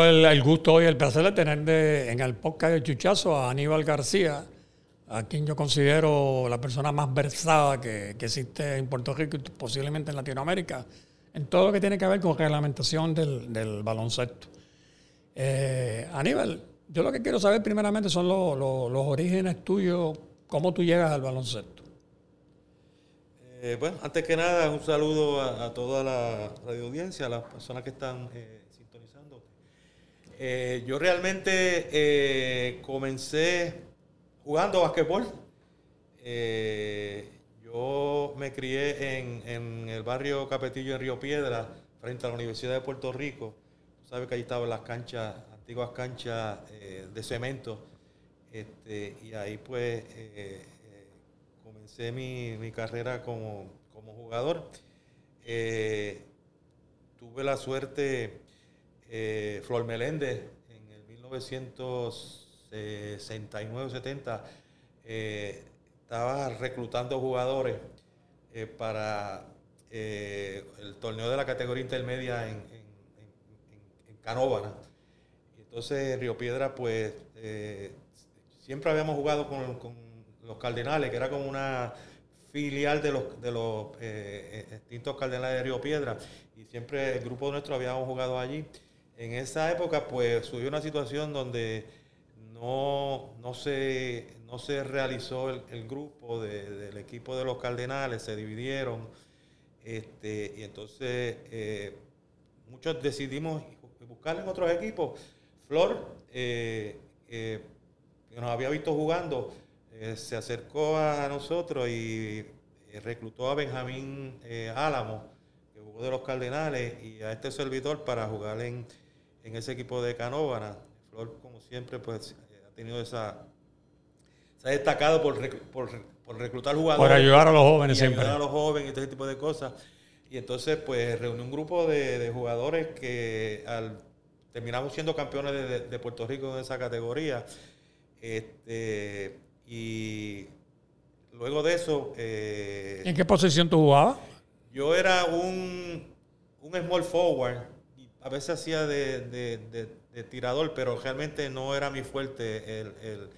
el, gusto y el placer de tener en el podcast de Chuchazo a Aníbal García, a quien yo considero la persona más versada que, existe en Puerto Rico y posiblemente en Latinoamérica, en todo lo que tiene que ver con reglamentación del, baloncesto. Eh, Aníbal, yo lo que quiero saber primeramente son los orígenes tuyos, cómo tú llegas al baloncesto. Eh, bueno, antes que nada, un saludo a, toda la radio audiencia, a las personas que están eh. Eh, yo realmente comencé jugando basquetbol. yo me crié en, en, el barrio Capetillo en Río Piedra, frente a la Universidad de Puerto Rico. Tú sabes que ahí estaban las canchas antiguas canchas eh, de cemento. Este, y ahí pues eh, eh, comencé mi, carrera como, jugador. tuve la suerte, Flor Meléndez, en el 1969-70, estaba reclutando jugadores para el torneo de la categoría intermedia en, en, en Canóvana. Entonces, Río Piedra, pues, eh, siempre habíamos jugado con, los Cardenales, que era como una filial de los, de los eh, extintos Cardenales de Río Piedra, y siempre el grupo nuestro habíamos jugado allí. En esa época, pues, surgió una situación donde no, no, se, no se realizó el, grupo del equipo de los Cardenales, se dividieron, este, y entonces eh, muchos decidimos buscar en otros equipos. Flor, eh, eh, que nos había visto jugando, se acercó a nosotros y reclutó a Benjamín Álamo, que jugó de los Cardenales, y a este servidor para jugar en, ese equipo de Canóvana. Flor, como siempre, pues ha tenido esa... Se ha destacado por, reclutar jugadores. Por ayudar a los jóvenes siempre. Ayudar a los jóvenes y todo ese tipo de cosas. Y entonces, pues, reunió un grupo de, de jugadores que al terminamos siendo campeones de, Puerto Rico en esa categoría. Este, y luego de eso... Eh, ¿En qué posición tú jugabas? Yo era un, un small forward. Y a veces hacía de, tirador, pero realmente no era mi fuerte el,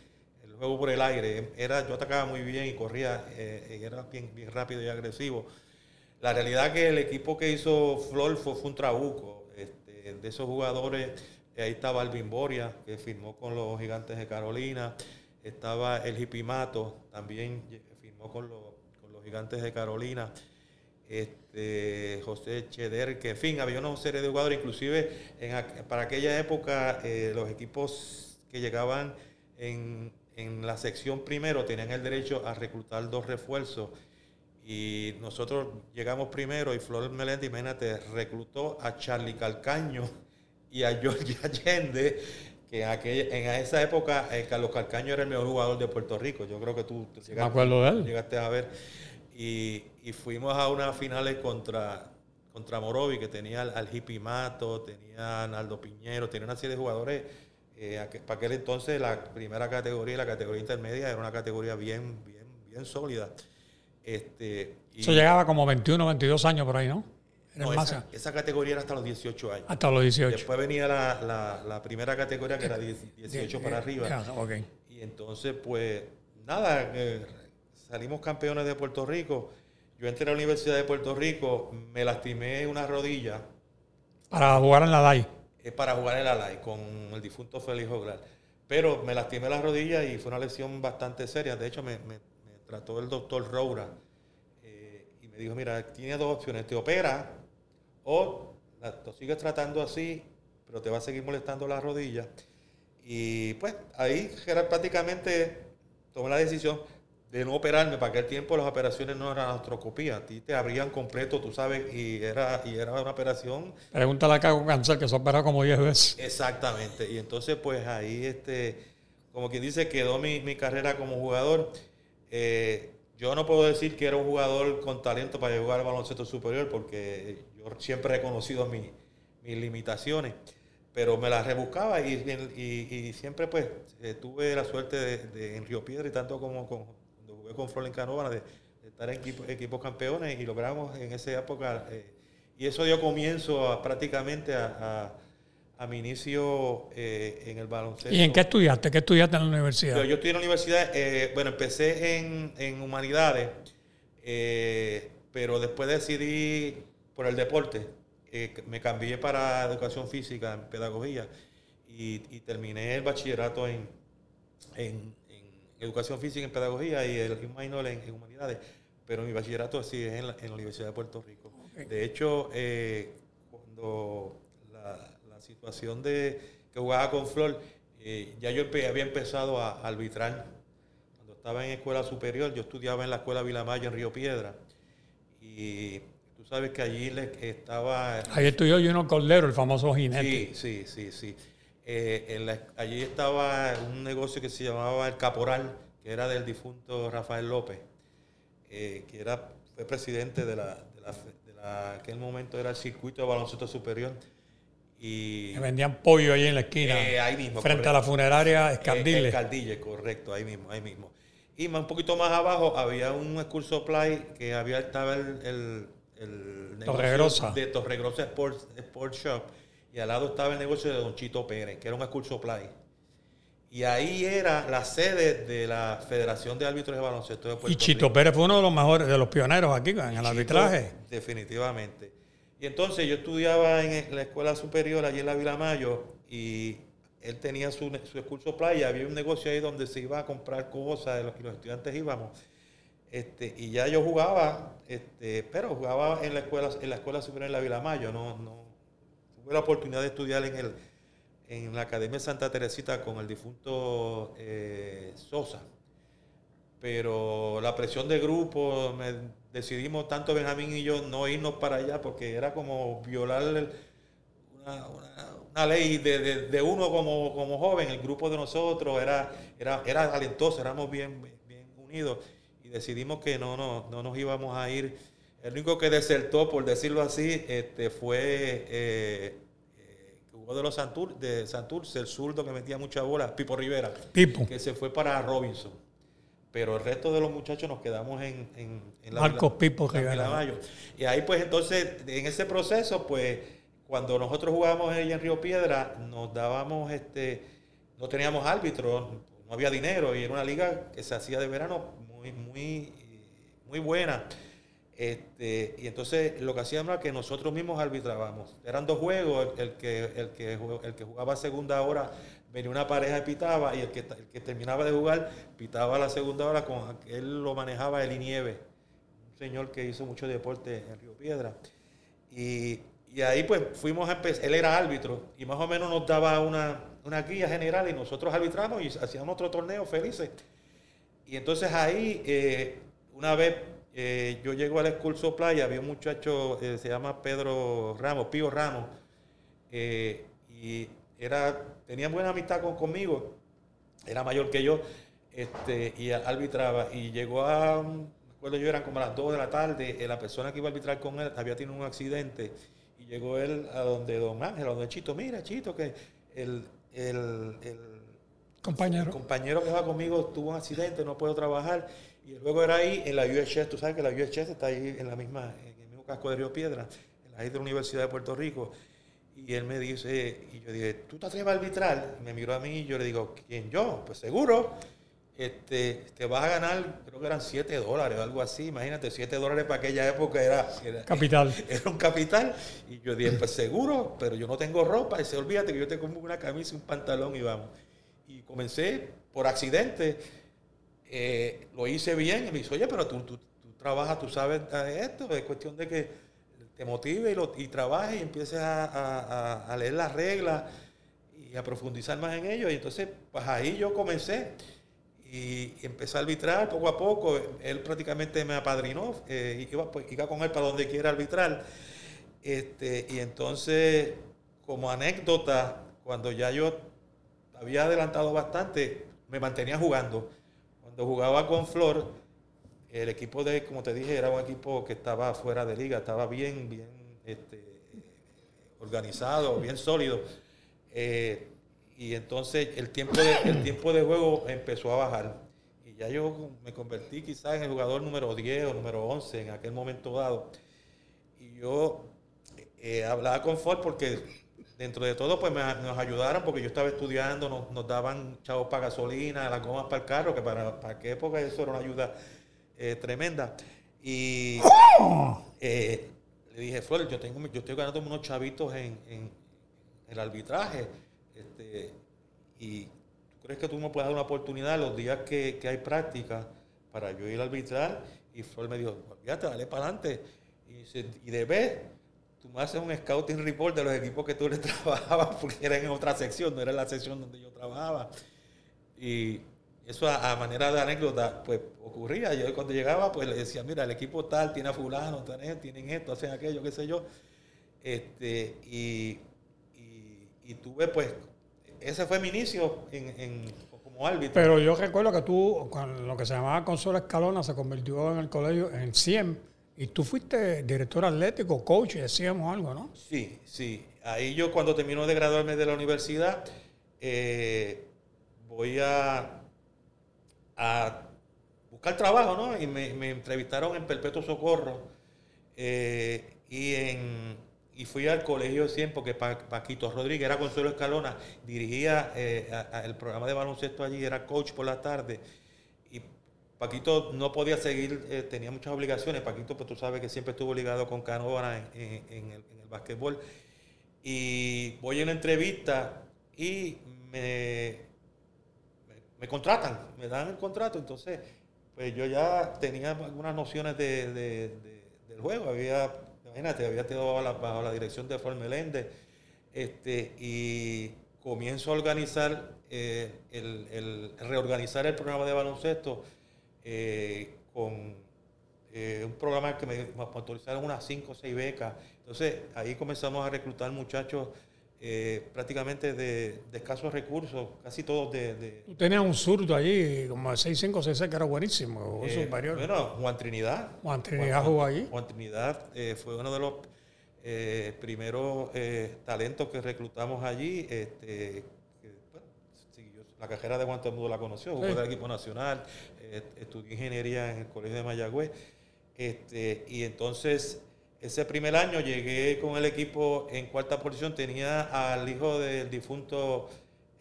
juego por el aire. Era, yo atacaba muy bien y corría, eh, era bien, rápido y agresivo. La realidad que el equipo que hizo Flor fue, un trabuco de esos jugadores, ahí estaba Alvin Boria, que firmó con los Gigantes de Carolina, estaba el Hipimato, también firmó con los, Gigantes de Carolina, este, José Cheder, que en fin, había una serie de jugadores, inclusive para aquella época eh, los equipos que llegaban en, en la sección primero tenían el derecho a reclutar dos refuerzos y nosotros llegamos primero y Flor Meléndez, imagínate, reclutó a Charlie Calcaño y a George Allende, que en, aquella, en esa época eh, Carlos Calcaño era el mejor jugador de Puerto Rico. Yo creo que tú, llegaste, a ver. Y, fuimos a unas finales contra, contra Morovi, que tenía al, Hippie Mato, tenía a Naldo Piñero, tenía una serie de jugadores. Eh, para aquel entonces la primera categoría y la categoría intermedia era una categoría bien, bien, bien sólida. Este, Eso llegaba como 21, 22 años por ahí, ¿no? esa, categoría era hasta los 18 años. Hasta los 18. Después venía la, primera categoría que era 18 para arriba. Y entonces, pues, nada, eh, salimos campeones de Puerto Rico. Yo entré a la Universidad de Puerto Rico, me lastimé una rodilla. Para jugar en la DAI. Es para jugar en la DAI con el difunto Félix Oglar. Pero me lastimé la rodilla y fue una lesión bastante seria. De hecho, me trató el doctor Roura eh, y me dijo, mira, tiene dos opciones, te opera o lo sigues tratando así, pero te va a seguir molestando la rodilla. Y pues ahí prácticamente tomé la decisión de no operarme. Para aquel tiempo las operaciones no eran astrocopía. A ti te abrían completo, tú sabes, y era, y era una operación. Pregúntale a Cago Cáncer que se opera como 10 veces. Exactamente. Y entonces, pues ahí, este, como quien dice, quedó mi, mi carrera como jugador. Eh, yo no puedo decir que era un jugador con talento para jugar al baloncesto superior porque yo siempre he conocido mis, limitaciones, pero me las rebuscaba y, siempre pues eh, tuve la suerte de, en Río Piedra y tanto como con, jugué con Florent Canova de, estar en equipos campeones y logramos en esa época, eh, y eso dio comienzo a, prácticamente a, a mi inicio eh, en el baloncesto. ¿Y en qué estudiaste? ¿Qué estudiaste en la universidad? Yo, yo estudié en la universidad, eh, bueno, empecé en, en humanidades, pero después decidí por el deporte. me cambié para educación física, en pedagogía, y, y terminé el bachillerato en, en, en educación física en pedagogía y el un minor en, en humanidades. Pero mi bachillerato sí es en la, en la Universidad de Puerto Rico. De hecho, eh, cuando la, la situación de que jugaba con Flor, eh, ya yo empe- había empezado a, a arbitrar. Cuando estaba en escuela superior, yo estudiaba en la escuela Vilamayo en Río Piedra. Y tú sabes que allí le- estaba Ahí estudió Juno Cordero, el famoso jinete. Sí, sí, sí, sí. Eh, en la- allí estaba un negocio que se llamaba El Caporal, que era del difunto Rafael López, eh, que era, fue presidente de la, de la, de la- aquel momento era el circuito de baloncesto superior. Y Que vendían pollo ahí en la esquina. Eh, ahí mismo, Frente a la funeraria Escandile. eh, Escandille, correcto, ahí mismo, ahí mismo. Y más, un poquito más abajo había un school supply que había estaba el, el, el negocio Torregrosa. de Torregrosa Sports, Sports Shop y al lado estaba el negocio de Don Chito Pérez, que era un school supply. Y ahí era la sede de la Federación de Árbitros de Baloncesto de Puerto y Chito Rico. Pérez fue uno de los mejores, de los pioneros aquí en el Chito, arbitraje. Definitivamente. Y entonces yo estudiaba en la escuela superior allí en la Vila Mayo y él tenía su, su curso playa, había un negocio ahí donde se iba a comprar cosas y los, y los estudiantes íbamos. Este, y ya yo jugaba, este, pero jugaba en la escuela, en la escuela superior en la Vila Mayo, no, no tuve la oportunidad de estudiar en el en la Academia Santa Teresita con el difunto eh, Sosa pero la presión de grupo, me- decidimos tanto Benjamín y yo no irnos para allá porque era como violar una- una ley de, de- de uno como, como joven, el grupo de nosotros era, era, era talentoso, éramos bien, bien unidos y decidimos que no, no, no nos íbamos a ir. El único que desertó, por decirlo así, este, fue eh, eh, de los Santur, de Santurce, el zurdo que metía mucha bola, Pipo Rivera Pipo. que se fue para Robinson. Pero el resto de los muchachos nos quedamos en, en, en Marcos Vila- Pipo la Rivera. Mayo. Y ahí pues entonces, en ese proceso, pues cuando nosotros jugábamos ahí en Río Piedra, nos dábamos, este, no teníamos árbitros, no había dinero y era una liga que se hacía de verano muy, muy, muy buena. Este, y entonces lo que hacíamos era que nosotros mismos arbitrábamos. Eran dos juegos, el, que, el, que, el que jugaba segunda hora venía una pareja y pitaba, y el que, el que terminaba de jugar pitaba la segunda hora con él lo manejaba Eli Nieve, un señor que hizo mucho deporte en Río Piedra. Y, y ahí pues fuimos a empezar, él era árbitro y más o menos nos daba una, una guía general y nosotros arbitramos y hacíamos otro torneo felices. Y entonces ahí, eh, una vez eh, yo llego al School Supply, había un muchacho, eh, se llama Pedro Ramos, Pío Ramos, eh, y era, tenía buena amistad con, conmigo, era mayor que yo, este, y arbitraba, y llegó a, me acuerdo yo, eran como a las 2 de la tarde, la persona que iba a arbitrar con él había tenido un accidente, y llegó él a donde Don Ángel, a donde Chito, mira Chito, que el, el, el el Compañero. compañero que va conmigo tuvo un accidente, no puedo trabajar. Y luego era ahí en la UHS, tú sabes que la UHS está ahí en la misma, en el mismo casco de Río Piedra, en la de la Universidad de Puerto Rico. Y él me dice, y yo dije, ¿tú te atreves a arbitrar? Y me miró a mí y yo le digo, ¿quién yo? Pues seguro. Este, te vas a ganar, creo que eran 7 dólares o algo así. Imagínate, 7 dólares para aquella época era, era, Capital. era un capital. Y yo dije, pues seguro, pero yo no tengo ropa. Y se olvídate que yo te compro una camisa y un pantalón y vamos. Y comencé por accidente. Eh, lo hice bien. Y me dice, oye, pero tú, tú, trabajas, tú sabes de esto. Es cuestión de que te motive y, lo, y trabajes y empieces a, a- a- leer las reglas y a profundizar más en ello. Y entonces, pues ahí yo comencé y empecé a arbitrar poco a poco. Él prácticamente me apadrinó, eh, iba, pues, iba con él para donde quiera arbitrar. Este, y entonces, como anécdota, cuando ya yo había adelantado bastante, me mantenía jugando. Cuando jugaba con Flor, el equipo de, como te dije, era un equipo que estaba fuera de liga, estaba bien, bien este, organizado, bien sólido. Eh, y entonces el tiempo, de, el tiempo de juego empezó a bajar. Y ya yo me convertí quizás en el jugador número 10 o número 11 en aquel momento dado. Y yo eh, hablaba con Ford porque dentro de todo, pues nos ayudaron porque yo estaba estudiando, nos, daban chavos para gasolina, las gomas para el carro, que para, para qué época eso era una ayuda eh, tremenda. Y eh, le dije, Flor, yo, tengo, yo estoy ganando unos chavitos en, el arbitraje. Este, y ¿tú crees que tú me puedes dar una oportunidad los días que, hay práctica para yo ir a arbitrar? Y Flor me dijo, olvídate, dale para adelante. Y, y de vez tú me haces un scouting report de los equipos que tú le trabajabas, porque eran en otra sección, no era la sección donde yo trabajaba. Y eso a, manera de anécdota, pues ocurría. Yo cuando llegaba, pues le decía, mira, el equipo tal tiene a fulano, tienen esto, hacen aquello, qué sé yo. Este, y, y, tuve, pues, ese fue mi inicio en, como árbitro. Pero yo recuerdo que tú, con lo que se llamaba Consola Escalona, se convirtió en el colegio en 100 y tú fuiste director atlético, coach, decíamos algo, ¿no? Sí, sí. Ahí yo cuando termino de graduarme de la universidad, eh, voy a, buscar trabajo, ¿no? Y me, entrevistaron en Perpetuo Socorro eh, y, en, y fui al colegio 100 porque Paquito Rodríguez era Consuelo Escalona, dirigía eh, el programa de baloncesto allí, era coach por la tarde Paquito no podía seguir, eh, tenía muchas obligaciones. Paquito, pues tú sabes que siempre estuvo ligado con Canóvana en, el, en, básquetbol. Y voy a una entrevista y me, me, contratan, me dan el contrato. Entonces, pues yo ya tenía algunas nociones de, del juego. Había, imagínate, había estado bajo la, dirección de Ford Meléndez. Este, y comienzo a organizar, eh, el, reorganizar el programa de baloncesto eh, con eh, un programa que me, autorizaron unas 5 o 6 becas. Entonces ahí comenzamos a reclutar muchachos eh, prácticamente de, escasos recursos, casi todos de... Tú tenías un zurdo allí, como de 6'5", 6'6", que era buenísimo, superior. Bueno, Juan Trinidad. Juan Trinidad jugó allí. Juan Trinidad fue uno de los primeros talentos que reclutamos allí. Este, la cajera de el mundo la conoció, jugó del equipo nacional, estudié ingeniería en el Colegio de Mayagüez. Este, y entonces, ese primer año llegué con el equipo en cuarta posición. Tenía al hijo del difunto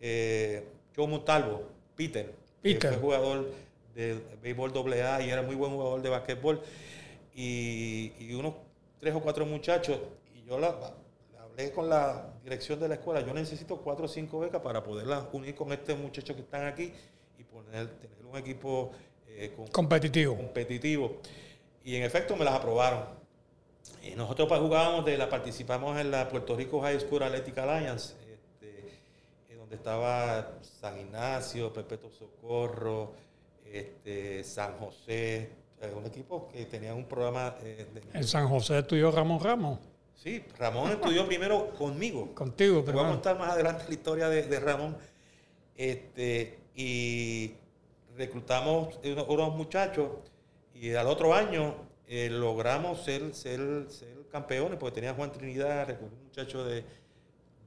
eh, Joe Montalvo, Peter, que fue jugador de béisbol AA y era muy buen jugador de básquetbol. Y, unos tres o cuatro muchachos, y yo la, hablé con la dirección de la escuela, yo necesito cuatro o cinco becas para poderlas unir con estos muchachos que están aquí y poner, tener un equipo eh, competitivo. competitivo. Y en efecto me las aprobaron. Y nosotros pues, jugábamos, de la, participamos en la Puerto Rico High School Athletic Alliance, este, donde estaba San Ignacio, Perpetuo Socorro, este, San José, eh, un equipo que tenía un programa... Eh, ¿En San José estudió Ramón Ramos? Sí, Ramón estudió primero conmigo. Contigo, pero... Voy a contar más adelante la historia de, de Ramón. Este, y reclutamos unos muchachos y al otro año eh, logramos ser, ser, ser, campeones porque tenía Juan Trinidad, un muchacho de,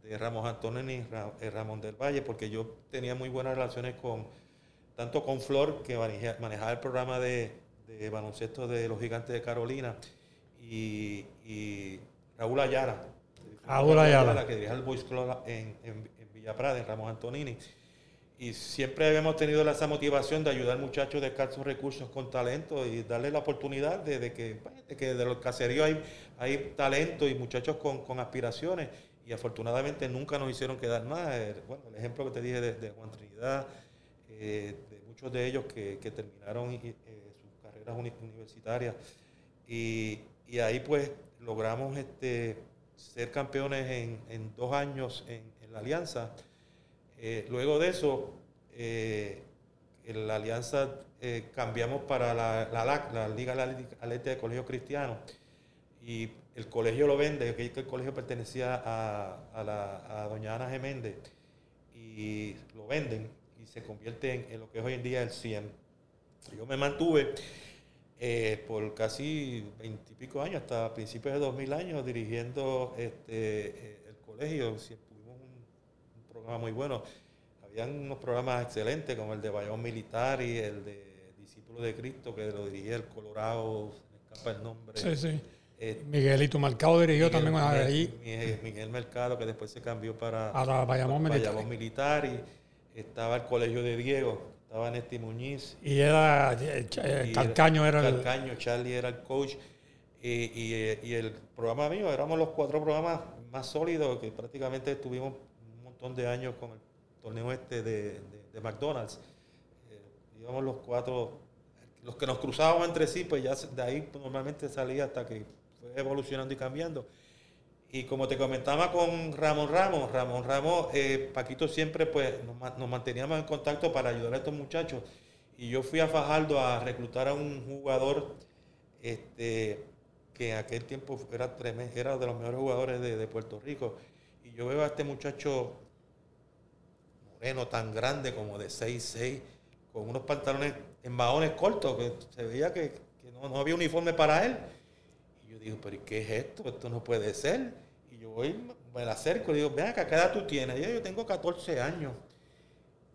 de Ramos Antonio y eh, Ramón del Valle, porque yo tenía muy buenas relaciones con tanto con Flor, que manejaba el programa de, baloncesto de los gigantes de Carolina, y, Raúl Ayala. Raúl Ayala. Que dirige el Boys Club en, en, en Villa Prada, en Ramos Antonini y siempre hemos tenido esa motivación de ayudar muchachos de escasos recursos con talento y darle la oportunidad de, que, pues, de que de los caseríos hay, hay talento y muchachos con, aspiraciones y afortunadamente nunca nos hicieron quedar nada. Bueno, el ejemplo que te dije de, Juan Trinidad, eh, de muchos de ellos que, terminaron eh, sus carreras universitarias y, ahí pues logramos este, ser campeones en, dos años en, en la alianza eh, luego de eso, eh, en la alianza eh, cambiamos para la, la, la Liga Atlética de Colegio Cristiano y el colegio lo vende, que el colegio pertenecía a, a, la, doña Ana Geméndez y lo venden y se convierte en, lo que es hoy en día el CIEM. Yo me mantuve por casi veintipico años, hasta principios de 2000 años, dirigiendo este, el colegio muy bueno. Habían unos programas excelentes como el de Bayón Militar y el de Discípulos de Cristo, que lo dirigía el Colorado, me escapa el nombre. Sí, sí. Eh, Miguelito Mercado dirigió también una vez allí. Miguel, Mercado, que después se cambió para, a Bayamón Militar. Militar. Y estaba el colegio de Diego, estaba Nesti Muñiz. Y era, eh, eh, Calcaño era, el... Calcaño, Charlie era el coach. Y, y, el programa mío, éramos los cuatro programas más sólidos, que prácticamente estuvimos un montón de años con el torneo este de, de, McDonald's. íbamos los cuatro, los que nos cruzábamos entre sí, pues ya de ahí normalmente salía hasta que evolucionando y cambiando. Y como te comentaba con Ramón Ramos, Ramón Ramos, eh, Paquito siempre pues nos, manteníamos en contacto para ayudar a estos muchachos. Y yo fui a Fajardo a reclutar a un jugador este, que en aquel tiempo era, era de los mejores jugadores de, Puerto Rico. Y yo veo a este muchacho moreno tan grande como de 6'6", con unos pantalones en bajones cortos, que se veía que, no, no había uniforme para él digo, pero ¿qué es esto? Esto no puede ser. Y yo voy, me la acerco y digo, ven acá, ¿qué edad tú tienes? Yo, yo tengo 14 años.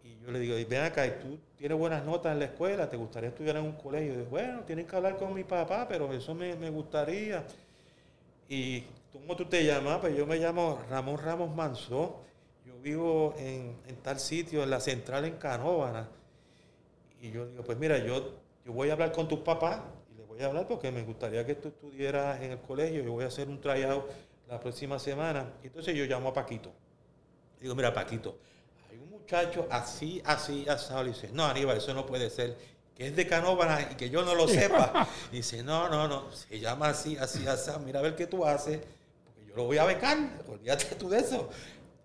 Y yo le digo, ven acá, ¿y tú tienes buenas notas en la escuela? ¿Te gustaría estudiar en un colegio? Y bueno, tienes que hablar con mi papá, pero eso me, gustaría. Y ¿cómo tú te llamas? Pues yo me llamo Ramón Ramos Manso. Yo vivo en, tal sitio, en la central en Canóvana. Y yo digo, pues mira, yo, yo voy a hablar con tus papás voy a hablar porque me gustaría que tú estuvieras en el colegio. Yo voy a hacer un tryout la próxima semana. Entonces yo llamo a Paquito. Digo, mira, Paquito, hay un muchacho así, así, asado. Y dice, no, Aníbal, eso no puede ser. Que es de Canóvana y que yo no lo sepa. Y dice, no, no, no, se llama así, así, así. Mira a ver qué tú haces. Porque yo lo voy a becar. Olvídate tú de eso.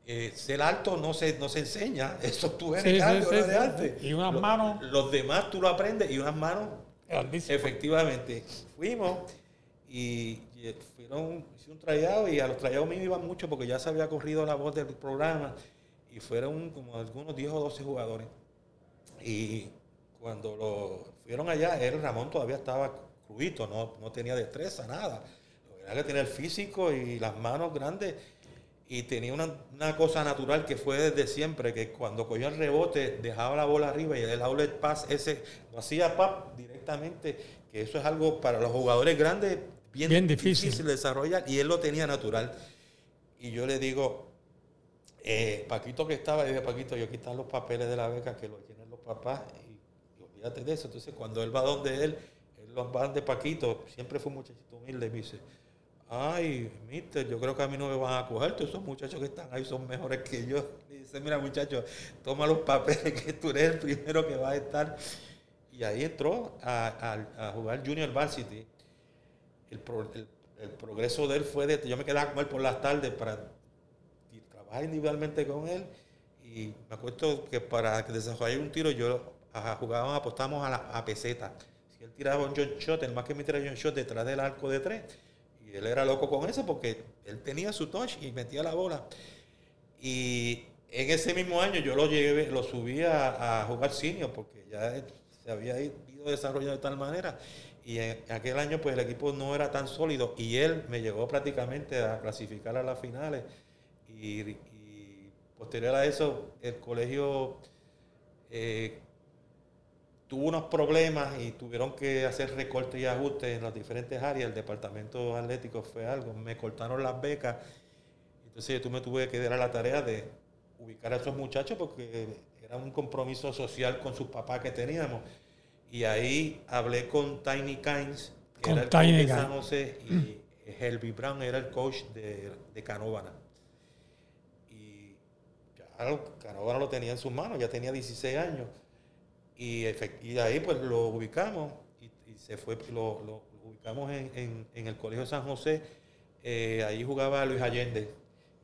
Eh, ser alto no se, no se enseña. Eso tú eres de arte. Y unas manos. Los demás tú lo aprendes y unas manos Efectivamente, fuimos y, fueron, hice un trayado y a los trayados míos iban mucho porque ya se había corrido la voz del programa y fueron como algunos 10 o 12 jugadores. Y cuando lo fueron allá, él, Ramón, todavía estaba crudito, no, no tenía destreza, nada. Lo que tenía el físico y las manos grandes y tenía una, cosa natural que fue desde siempre, que cuando cogía el rebote dejaba la bola arriba y el outlet pass ese lo hacía pap directamente, que eso es algo para los jugadores grandes bien, difícil. de desarrollar y él lo tenía natural. Y yo le digo, eh, Paquito que estaba, le dije, Paquito, yo quitar los papeles de la beca que lo tienen los papás y, olvídate de eso. Entonces cuando él va donde él, él los va de Paquito, siempre fue un muchachito humilde, me dice, ay, mister, yo creo que a mí no me van a coger, todos esos muchachos que están ahí son mejores que yo. dice, mira muchachos, toma los papeles que tú eres el primero que va a estar. Y ahí entró a, jugar Junior Varsity. El, el, progreso de él fue de, yo me quedaba con él por las tardes para trabajar individualmente con él. Y me acuerdo que para desarrollar un tiro yo jugábamos, apostamos a, la, a peseta. Si él tiraba un John Shot, el más que me tiraba John Shot detrás del arco de tres, y él era loco con eso porque él tenía su touch y metía la bola. Y en ese mismo año yo lo llevé, lo subí a, jugar senior porque ya se había ido desarrollando de tal manera. Y en aquel año pues el equipo no era tan sólido y él me llegó prácticamente a clasificar a las finales. Y, posterior a eso el colegio eh, tuvo unos problemas y tuvieron que hacer recortes y ajustes en las diferentes áreas. El departamento atlético fue algo. Me cortaron las becas. Entonces yo me tuve que dar a la tarea de ubicar a esos muchachos porque era un compromiso social con sus papás que teníamos. Y ahí hablé con Tiny Kynes, que era el coach de San José, y Helby Brown era el coach de, de Canóvana. Y ya Canóvana lo tenía en sus manos, ya tenía 16 años y, y ahí pues lo ubicamos y, se fue, lo, ubicamos en, el Colegio San José. Eh, ahí jugaba Luis Allende.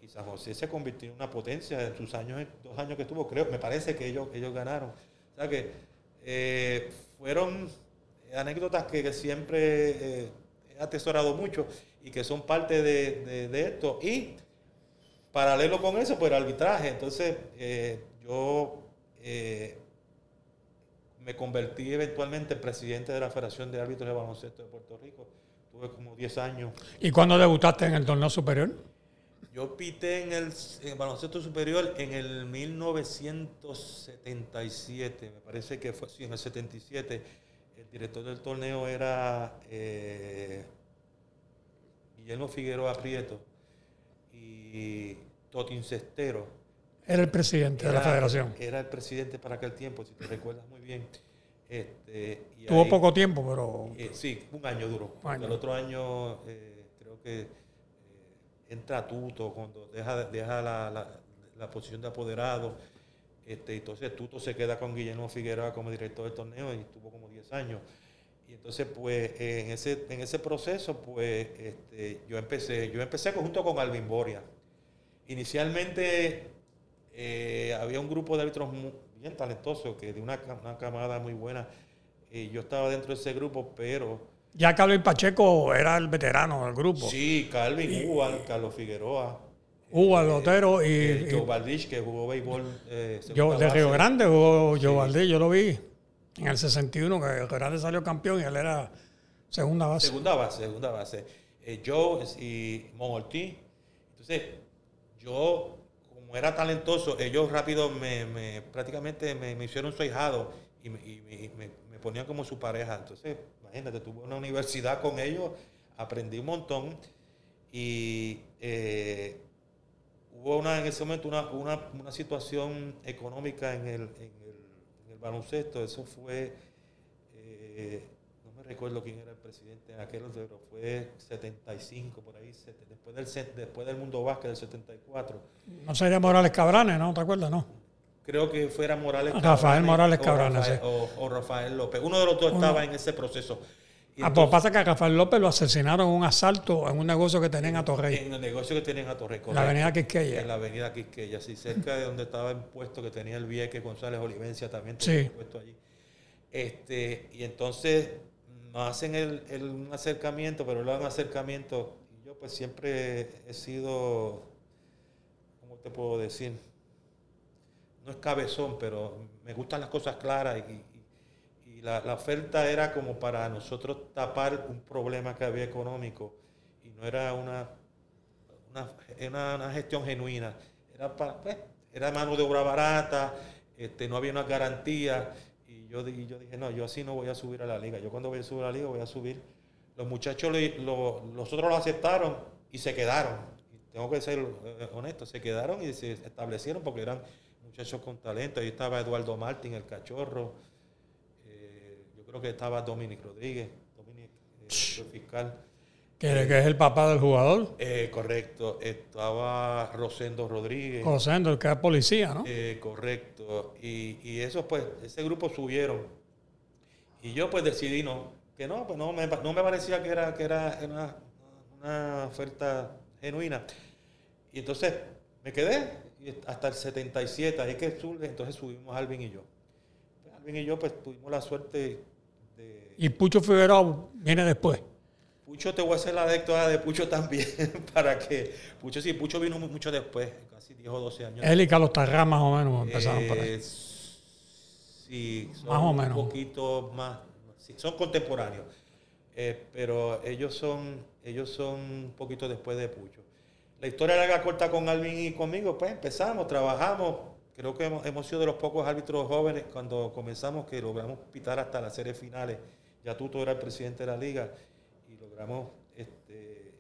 Y San José se convirtió en una potencia en sus años, dos años que estuvo, creo, me parece que ellos, ellos ganaron. O sea que eh, fueron anécdotas que, siempre eh, he atesorado mucho y que son parte de, de, esto. Y paralelo con eso, pues el arbitraje. Entonces, yo me convertí eventualmente en presidente de la Federación de Árbitros de Baloncesto de Puerto Rico. Tuve como 10 años. ¿Y cuándo debutaste en el torneo superior? Yo pité en el, baloncesto superior en el 1977, me parece que fue así, en el 77. El director del torneo era eh, Guillermo Figueroa Prieto y Totin Cestero. Era el presidente de la federación. Era el presidente para aquel tiempo, si te recuerdas muy bien. Este, Tuvo poco tiempo, pero... Eh, sí, un año duró. El otro año eh, creo que entra Tuto, cuando deja, deja la, la, posición de apoderado. Este, entonces Tuto se queda con Guillermo Figueroa como director del torneo y estuvo como 10 años. Y entonces, pues, en ese, en ese proceso, pues, este, yo empecé, yo empecé junto con Alvin Boria. Inicialmente eh, había un grupo de árbitros bien talentosos, que de una, una camada muy buena. Y yo estaba dentro de ese grupo, pero... Ya Calvin Pacheco era el veterano del grupo. Sí, Calvin, Hugo, Carlos Figueroa. Hugo Alotero y, eh, Joe que jugó béisbol. Eh, yo, de Río Grande jugó Joe Valdich, yo lo vi en el 61, que Río Grande salió campeón y él era segunda base. Segunda base, segunda base. Eh, Joe y Mon Entonces, yo, como era talentoso, ellos rápido me, prácticamente me, hicieron su hijado y, me, ponían como su pareja. Entonces, imagínate, tuve una universidad con ellos, aprendí un montón y eh, hubo una, en ese momento una, una, situación económica en el, en el, baloncesto. Eso fue, eh, no me recuerdo quién era el presidente en aquel, pero fue 75, por ahí, después del, después del Mundo Vázquez del 74. No sería Morales Cabranes, ¿no? ¿Te acuerdas? No. Creo que fuera Morales Cabranes. Rafael Morales Cabranes, o, Rafael López. Uno de los dos estaba en ese proceso. ah, pues pasa que a Rafael López lo asesinaron en un asalto en un negocio que tenían a Torrey. En el negocio que tenían a Torrey, En la avenida Quisqueya. En la avenida Quisqueya, sí, cerca de donde estaba el puesto que tenía el Vieque González Olivencia también tenía puesto allí. Este, y entonces nos hacen el, un acercamiento, pero lo un acercamiento. Y yo pues siempre he sido, ¿cómo te puedo decir? No es cabezón, pero me gustan las cosas claras y, la, oferta era como para nosotros tapar un problema que había económico y no era una, una, una, gestión genuina. Era, para, pues, era mano de obra barata, este, no había una garantía yo, yo dije, no, yo así no voy a subir a la liga. Yo cuando voy a subir a la liga voy a subir. Los muchachos, los otros lo aceptaron y se quedaron. tengo que ser honesto, se quedaron y se establecieron porque eran muchachos con talento. Ahí estaba Eduardo Martín, el cachorro. Eh, yo creo que estaba Dominic Rodríguez, Dominic, eh, el fiscal. ¿Que, es el papá del jugador? Eh, correcto. Estaba Rosendo Rodríguez. Rosendo, el que es policía, ¿no? Correcto. Y, y eso, pues, ese grupo subieron. Y yo, pues, decidí no. Que no, pues no me, no me parecía que era, que era una, una oferta genuina. Y entonces me quedé hasta el 77, ahí que sube, entonces subimos Alvin y yo. Alvin y yo, pues, tuvimos la suerte de... Y Pucho Figueroa viene después. Pucho, te voy a hacer la anécdota de Pucho también, para que Pucho sí, Pucho vino mucho después, casi 10 o 12 años. Él y Carlos Tarrá más o menos empezaron por ahí. Sí, son más o menos. un poquito más, son contemporáneos, eh, pero ellos son, ellos son un poquito después de Pucho. La historia larga corta con Alvin y conmigo, pues empezamos, trabajamos, creo que hemos, sido de los pocos árbitros jóvenes cuando comenzamos que logramos pitar hasta las series finales. Ya tú eras el presidente de la liga logramos, este,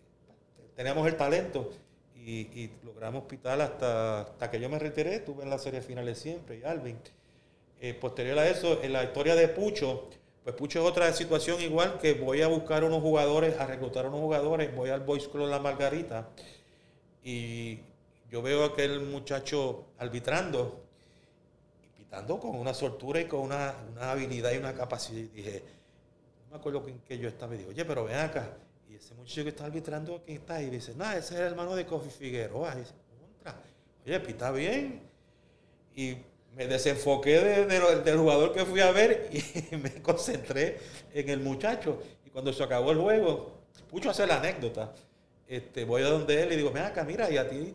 teníamos el talento y, logramos pitar hasta, que yo me retiré, estuve en la serie finales siempre y Alvin. Eh, posterior a eso, en la historia de Pucho, pues Pucho es otra situación igual que voy a buscar unos jugadores, a reclutar unos jugadores, voy al Boys Club La Margarita y yo veo a aquel muchacho arbitrando y pitando con una soltura y con una, una habilidad y una capacidad. Y dije, me acuerdo que, que yo estaba y digo, oye, pero ven acá. Y ese muchacho que está arbitrando, ¿quién está? Y dice, no, ese es el hermano de Kofi Figueroa. Y dice, contra. Oye, pita bien. Y me desenfoqué del jugador que fui a ver y me concentré en el muchacho. Y cuando se acabó el juego, Pucho hace la anécdota. Este, voy a donde él y digo, ven acá, mira, y a ti,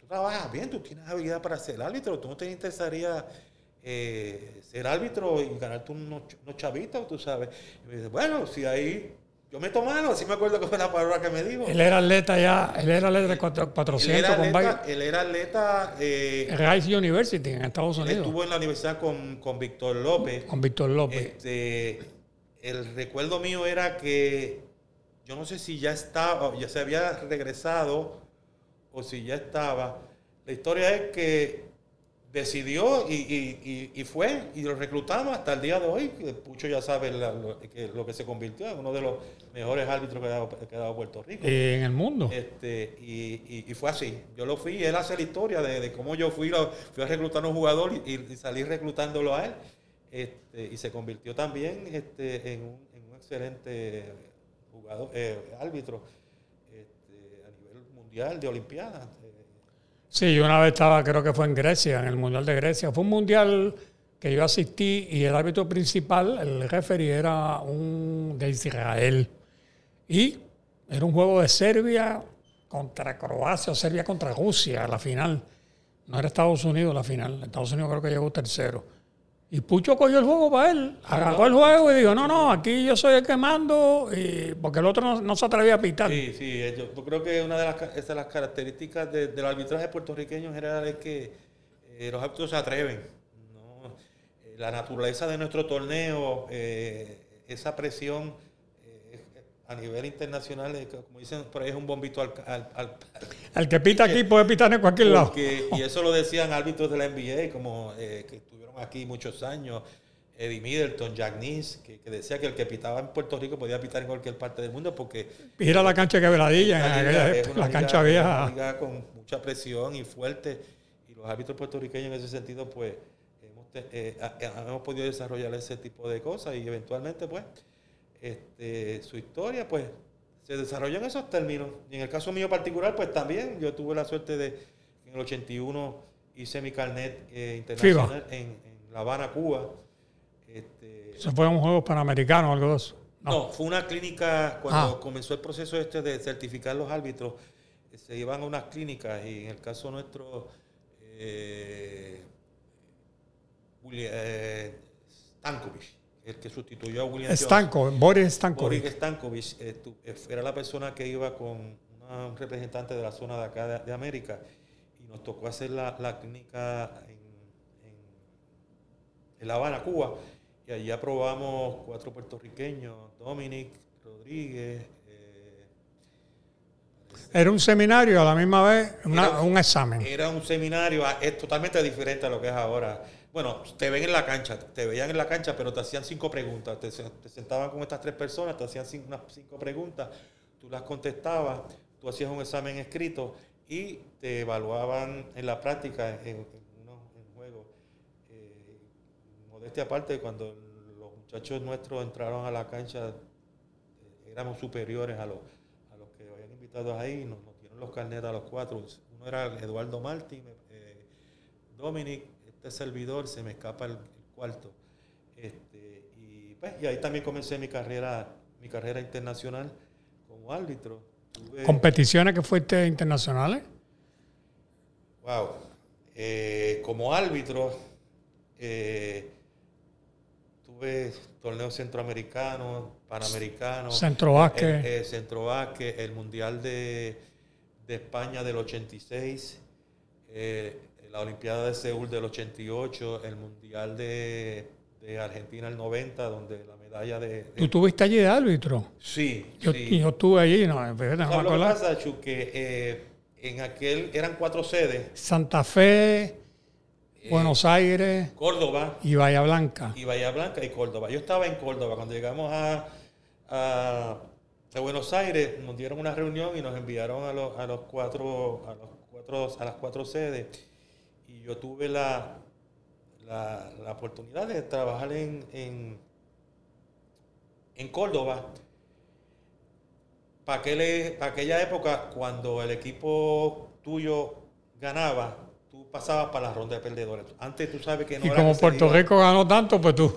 tú, trabajas bien, tú tienes habilidad para ser árbitro, tú no te interesaría eh, ser árbitro y ganarte unos, unos chavitos, tú sabes. Y me dice, bueno, si ahí yo me mano, así me acuerdo que fue la palabra que me dijo. Él era atleta ya, él era atleta de 400 él era atleta, Él era atleta. Eh, Rice University en Estados Unidos. estuvo en la universidad con, con Víctor López. Con Víctor López. Este, el recuerdo mío era que yo no sé si ya estaba, ya se había regresado o si ya estaba. La historia es que decidió y, fue y lo reclutamos hasta el día de hoy. Pucho ya sabe lo, que, se convirtió en uno de los mejores árbitros que ha dado, Puerto Rico. En el mundo. Este, y, fue así. Yo lo fui, él hace la historia de, cómo yo fui, fui a reclutar a un jugador y, salí reclutándolo a él. Este, y se convirtió también este, en, un, excelente jugador, eh, este, a nivel mundial de Olimpiadas. Sí, yo una vez estaba, creo que fue en Grecia, en el Mundial de Grecia. Fue un mundial que yo asistí y el árbitro principal, el referee, era un de Israel. Y era un juego de Serbia contra Croacia o Serbia contra Rusia, la final. No era Estados Unidos la final. Estados Unidos creo que llegó tercero. Y Pucho cogió el juego para él, agarró el juego y dijo, no, no, aquí yo soy el que mando, y, porque el otro no, se atrevía a pitar. Sí, sí, yo, creo que una de las, de las características del arbitraje puertorriqueño en general es que eh, los árbitros se atreven. Eh, la naturaleza de nuestro torneo, eh, esa presión a nivel internacional, como dicen por ahí, es un bombito al... Al, que pita aquí puede pitar en cualquier lado. Y eso lo decían árbitros de la NBA, como que aquí muchos años, Eddie Middleton, Jack Nis, que, decía que el que pitaba en Puerto Rico podía pitar en cualquier parte del mundo porque... Mira la cancha que veladilla, la cancha vieja. Una con mucha presión y fuerte, y los árbitros puertorriqueños en ese sentido, pues, hemos, eh, hemos podido desarrollar ese tipo de cosas y eventualmente, pues, este, su historia, pues, se desarrolló en esos términos. Y en el caso mío particular, pues también yo tuve la suerte de en el 81 hice mi carnet eh, internacional en, La Habana, Cuba. Este, ¿Se fue a un juego panamericano o algo de eso? No. fue una clínica, cuando ah. comenzó el proceso este de certificar los árbitros, eh, se iban a unas clínicas y en el caso nuestro, eh, eh Stankovic, el que sustituyó a William Stanko, Boris Stankovic. Boris Stankovic era la persona que iba con un representante de la zona de acá de América nos tocó hacer la, clínica en, La Habana, Cuba, y allí aprobamos cuatro puertorriqueños, Dominic, Rodríguez. Eh, era un seminario a la misma vez, un examen. Era un seminario, ah, es totalmente diferente a lo que es ahora. Bueno, te ven en la cancha, te veían en la cancha, pero te hacían cinco preguntas. Te, sentaban con estas tres personas, te hacían cinco, unas cinco preguntas, tú las contestabas, tú hacías un examen escrito y te evaluaban en la práctica, en, en, juegos. Eh, modestia aparte, cuando los muchachos nuestros entraron a la cancha, eh, éramos superiores a los, a los que habían invitado ahí, nos, nos dieron los carnetas a los cuatro. Uno era Eduardo Martín, eh, Dominic, este servidor, se me escapa el, cuarto. Este, y, pues, y ahí también comencé mi carrera, mi carrera internacional como árbitro ¿Competiciones que fuiste internacionales? Wow. Eh, como árbitro, eh, tuve torneos centroamericanos, panamericanos. Centro eh, centro el Mundial de, España del 86, la Olimpiada de Seúl del 88, el Mundial de, de Argentina del 90, donde la ¿Tú tuviste allí de árbitro? Sí. Yo, sí. yo estuve allí, no, no, no lo que pasa, Chu, que eh, en aquel eran cuatro sedes. Santa Fe, eh, Buenos Aires, Córdoba y Bahía Blanca. Y Bahía Blanca y Córdoba. Yo estaba en Córdoba cuando llegamos a, a, Buenos Aires, nos dieron una reunión y nos enviaron a los, a los cuatro, a los cuatro, a las cuatro sedes. Y yo tuve la, la, la oportunidad de trabajar en en Córdoba, para aquella época, cuando el equipo tuyo ganaba, tú pasabas para la ronda de perdedores. Antes tú sabes que no y como Puerto Rico ganó tanto, pues tú...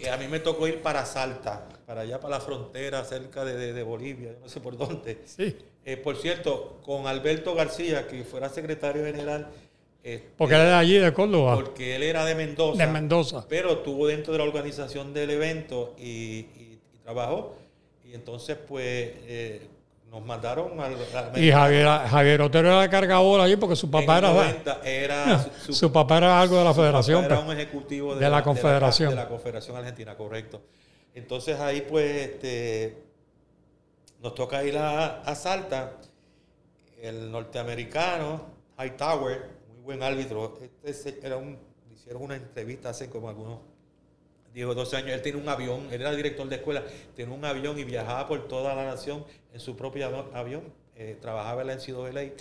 Y, a mí me tocó ir para Salta, para allá, para la frontera, cerca de, Bolivia, no sé por dónde. Sí. Eh, por cierto, con Alberto García, que fuera secretario general... Este, porque él era allí de Córdoba. Porque él era de Mendoza. De Mendoza. Pero estuvo dentro de la organización del evento y trabajó. Y entonces, pues, eh, nos mandaron al... y Javier, Javier Otero era cargador allí porque su papá era... era su, papá era algo de la federación. era pues, un ejecutivo de, la, Confederación. De la, Confederación Argentina, correcto. Entonces ahí, pues, este, nos toca ir a, a Salta. El norteamericano, Hightower, muy buen árbitro, este era un, hicieron una entrevista hace como algunos 10 o 12 años. Él tiene un avión, él era director de escuela, tiene un avión y viajaba por toda la nación en su propio avión. Eh, trabajaba en la NCAA.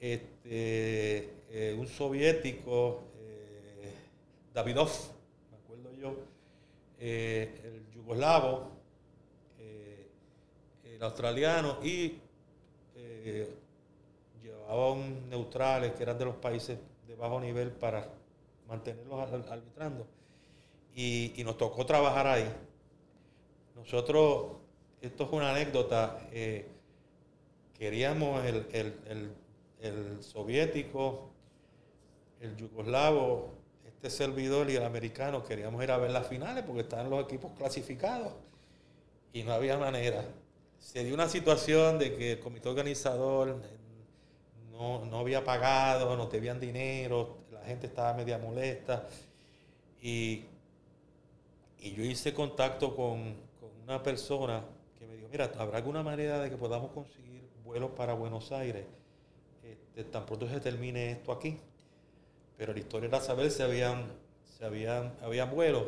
Este, eh, un soviético, eh, Davidov, me acuerdo yo, el yugoslavo, el australiano y llevaban neutrales que eran de los países de bajo nivel para mantenerlos arbitrando. Y, nos tocó trabajar ahí. Nosotros, esto es una anécdota, eh, queríamos el, el, soviético, el yugoslavo, este servidor y el americano, queríamos ir a ver las finales porque estaban los equipos clasificados y no había manera. Se dio una situación de que el comité organizador no, había pagado, no tenían dinero, la gente estaba media molesta. Y, y yo hice contacto con, una persona que me dijo, mira, ¿habrá alguna manera de que podamos conseguir vuelos para Buenos Aires? Este, tan pronto se termine esto aquí. Pero la historia era saber si habían, si habían, habían vuelos.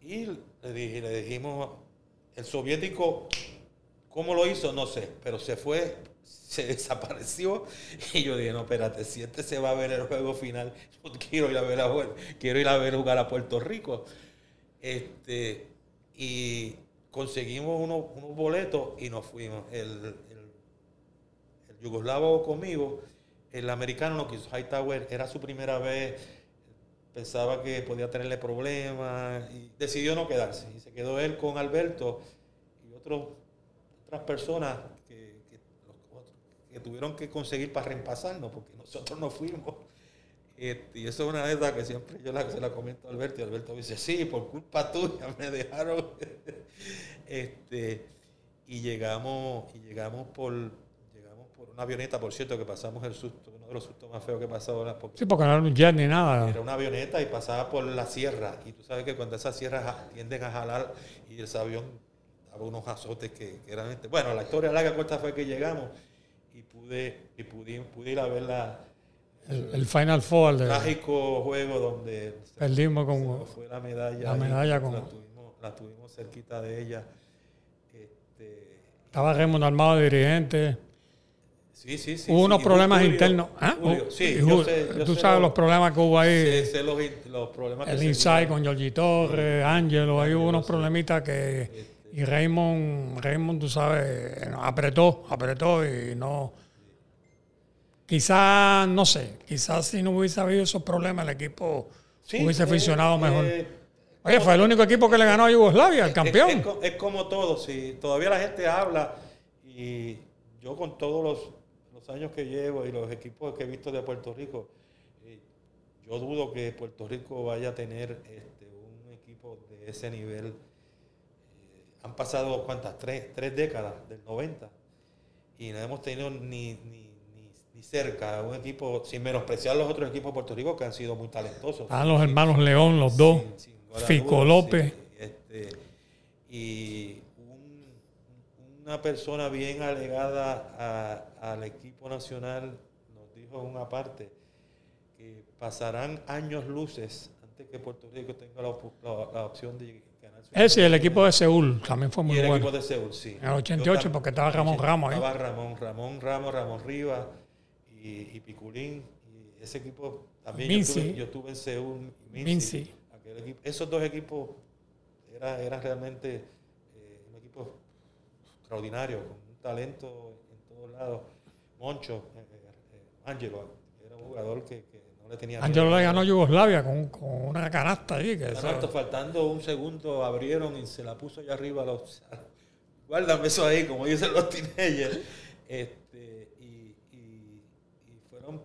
Y le, dije, le dijimos, el soviético, ¿cómo lo hizo? No sé, pero se fue se desapareció y yo dije, no, espérate, si este se va a ver el juego final, quiero ir a ver, a, quiero ir a ver jugar a Puerto Rico. Este, y conseguimos unos, boletos y nos fuimos. El, el, yugoslavo conmigo, el americano no quiso. Hightower era su primera vez, pensaba que podía tenerle problemas y decidió no quedarse. Y se quedó él con Alberto y otros, otras personas que tuvieron que conseguir para reempasarnos, porque nosotros no fuimos. Este, y eso es una anécdota que siempre yo la, se la comento a Alberto, y Alberto dice, sí, por culpa tuya me dejaron. este, y llegamos, y llegamos por, llegamos por una avioneta, por cierto, que pasamos el susto, uno de los sustos más feos que pasado. Porque sí, porque no era un jet ni nada. Era una avioneta y pasaba por la sierra. Y tú sabes que cuando esas sierras tienden a jalar y el avión daba unos azotes que, que eran... Este, bueno, la historia larga corta fue que llegamos y pude, y pude, pude ir a ver la, el, Final Four. El trágico juego donde perdimos con fue la medalla. La medalla con, la, tuvimos, cerquita de ella. Este, Estaba Raymond Armado dirigente. Sí, sí, sí. Hubo unos problemas internos. ¿Ah? sí, tú sabes los problemas que hubo ahí. Sé, los, los, problemas El Inside con Giorgi Torres, Ángelo, ahí hubo unos problemitas que este, y Raymond, Raymond, tú sabes, apretó, apretó y no. Quizás, no sé, quizás si no hubiese habido esos problemas, el equipo hubiese funcionado eh, mejor. Eh, Oye, fue el único equipo que le ganó a Yugoslavia, el campeón. Es, como todo, si todavía la gente habla y yo con todos los, años que llevo y los equipos que he visto de Puerto Rico, eh, yo dudo que Puerto Rico vaya a tener este, un equipo de ese nivel han pasado cuántas, tres, tres décadas del 90 y no hemos tenido ni, ni, ni, cerca un equipo, sin menospreciar los otros equipos de Puerto Rico que han sido muy talentosos. Ah, los hermanos León, los dos, Fico López. Este, y una persona bien alegada al equipo nacional nos dijo en una parte que pasarán años luces antes que Puerto Rico tenga la, la opción de ese, el equipo de Seúl también fue muy y el bueno. equipo de Seúl, sí. En el 88, porque estaba Ramón Ramos ahí. Estaba Ramón, Ramón Ramos, Ramón Rivas y, y, Piculín. Y ese equipo también yo estuve, yo estuve, en Seúl. Minci. Equipo, esos dos equipos eran era realmente eh, un equipo extraordinario, con un talento en todos lados. Moncho, eh, eh, Angelo, era un jugador que Angelo le ganó a Yugoslavia con, una canasta ahí. Que faltando un segundo abrieron y se la puso allá arriba. Los, guárdame eso ahí, como dicen los teenagers. Este, y, fueron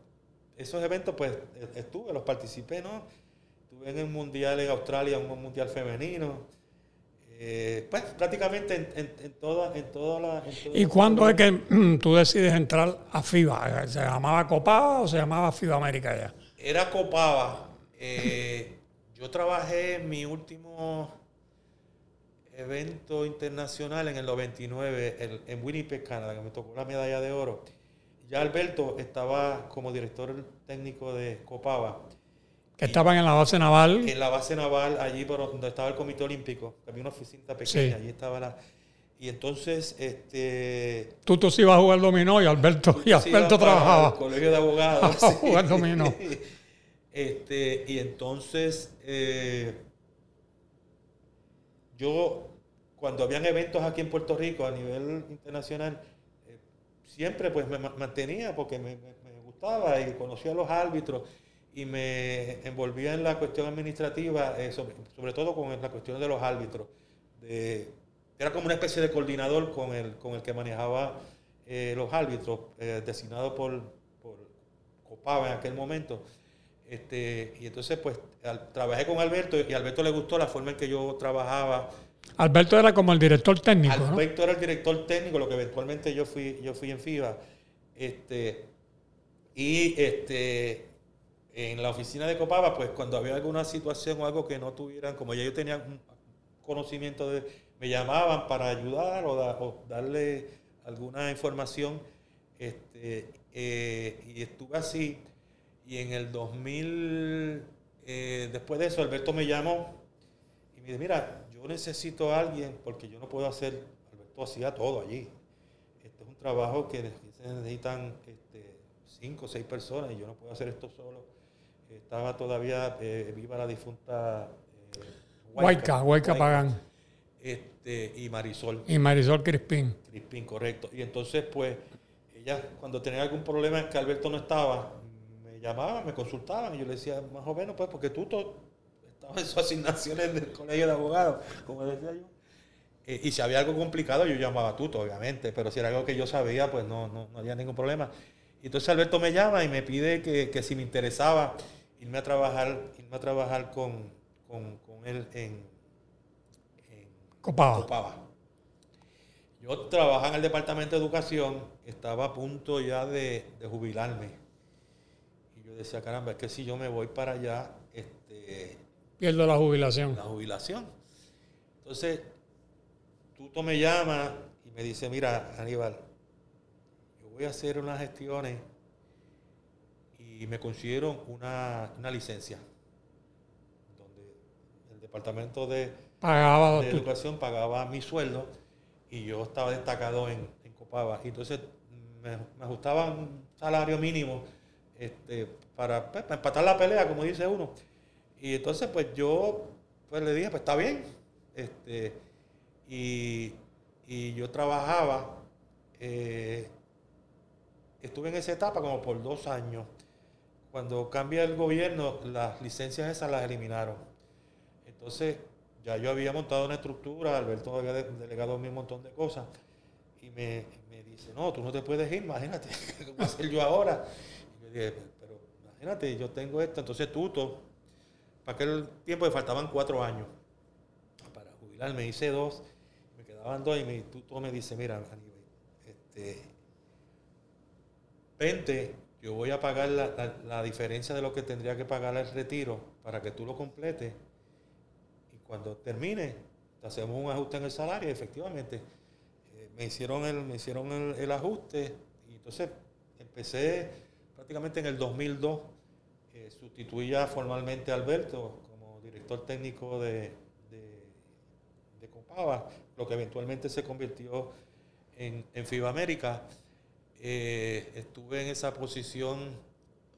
esos eventos, pues estuve, los participé, ¿no? Estuve en el mundial en Australia, un mundial femenino. Eh, pues prácticamente en, en, toda, en toda la... ¿Y cuándo es que tú decides entrar a FIBA? ¿Se llamaba Copa o se llamaba FIBA América ya? era Copaba. Eh, yo trabajé mi último evento internacional en el 99 en Winnipeg, Canadá, que me tocó la medalla de oro. Ya Alberto estaba como director técnico de Copava. Que estaban en la base naval. En la base naval, allí por donde estaba el Comité Olímpico. Había una oficina pequeña, allí estaba la... Y entonces, este... Tú, tú sí ibas a jugar dominó y Alberto, y Alberto trabajaba. El colegio de abogados. a jugar dominó. este, y entonces, eh, yo, cuando habían eventos aquí en Puerto Rico a nivel internacional, siempre pues me mantenía porque me, gustaba y conocía a los árbitros y me envolvía en la cuestión administrativa, eh, sobre, todo con la cuestión de los árbitros. era como una especie de coordinador con el, con el que manejaba eh, los árbitros, designado por, por Copava en aquel momento. Este, y entonces, pues, trabajé con Alberto y a Alberto le gustó la forma en que yo trabajaba. Alberto era como el director técnico. Alberto era el director técnico, lo que eventualmente yo fui, yo fui en FIBA. Este, y este, en la oficina de Copaba, pues cuando había alguna situación o algo que no tuvieran, como ya yo tenía un conocimiento de, me llamaban para ayudar o, darle alguna información. Este, eh, y estuve así y en el 2000, eh, después de eso, Alberto me llamó y me dice, mira, yo necesito a alguien porque yo no puedo hacer, Alberto hacía todo allí. Este es un trabajo que se necesitan este, cinco o seis personas y yo no puedo hacer esto solo. Estaba todavía eh, viva la difunta Huayca, eh, Huayca Pagán. Este, y Marisol. Y Marisol Crispín. Crispín, correcto. Y entonces, pues, ella, cuando tenía algún problema es que Alberto no estaba, llamaban, me consultaban y yo le decía, más o menos, pues, porque tú estabas en sus asignaciones del colegio de abogados, como decía yo. Eh, y si había algo complicado, yo llamaba a Tuto, obviamente, pero si era algo que yo sabía, pues no, no, había ningún problema. Y entonces Alberto me llama y me pide que, si me interesaba irme a trabajar, irme a trabajar con, él en, en Copaba. Yo trabajaba en el departamento de educación, estaba a punto ya de jubilarme decía, caramba, es que si yo me voy para allá, este, pierdo la jubilación. La jubilación. Entonces, Tuto me llama y me dice, mira, Aníbal, yo voy a hacer unas gestiones y me consiguieron una, licencia, donde el departamento de, pagaba educación pagaba mi sueldo y yo estaba destacado en, en Copaba. Y entonces me, me ajustaban un salario mínimo este, para, pues, para, empatar la pelea, como dice uno. Y entonces, pues yo pues, le dije, pues está bien. Este, y, yo trabajaba, eh, estuve en esa etapa como por dos años. Cuando cambia el gobierno, las licencias esas las eliminaron. Entonces, ya yo había montado una estructura, Alberto había delegado un montón de cosas. Y me, me dice, no, tú no te puedes ir, imagínate, ¿qué voy a hacer yo ahora? pero imagínate, yo tengo esto, entonces tuto, para aquel tiempo me faltaban cuatro años. Para jubilarme, hice dos, me quedaban dos y mi tuto me dice, mira, este, vente, yo voy a pagar la, diferencia de lo que tendría que pagar el retiro para que tú lo completes y cuando termine, te hacemos un ajuste en el salario efectivamente eh, me hicieron el, me hicieron el ajuste y entonces empecé prácticamente en el 2002 sustituía formalmente a Alberto como director técnico de, de, Copava, lo que eventualmente se convirtió en, en FIBA América. Eh, estuve en esa posición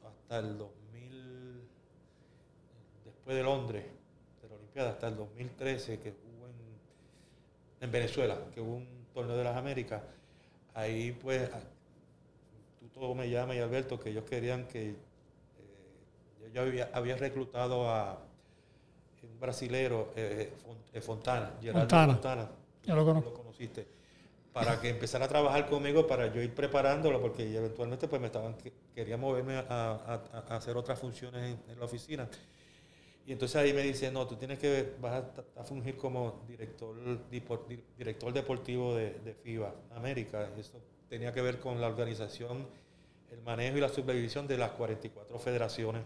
hasta el 2000, después de Londres, de la Olimpiada, hasta el 2013, que hubo en, en Venezuela, que hubo un torneo de las Américas. Ahí pues todo me llama y Alberto que ellos querían que yo había, había, reclutado a un brasilero, eh, eh, Fontana, Gerardo Fontana. Ya lo, conozco. lo conociste. Para que empezara a trabajar conmigo, para yo ir preparándolo, porque eventualmente pues me estaban, quería moverme a, hacer otras funciones en, la oficina. Y entonces ahí me dice, no, tú tienes que, vas a, fungir como director, director deportivo de, de FIBA América. Eso tenía que ver con la organización el manejo y la supervisión de las 44 federaciones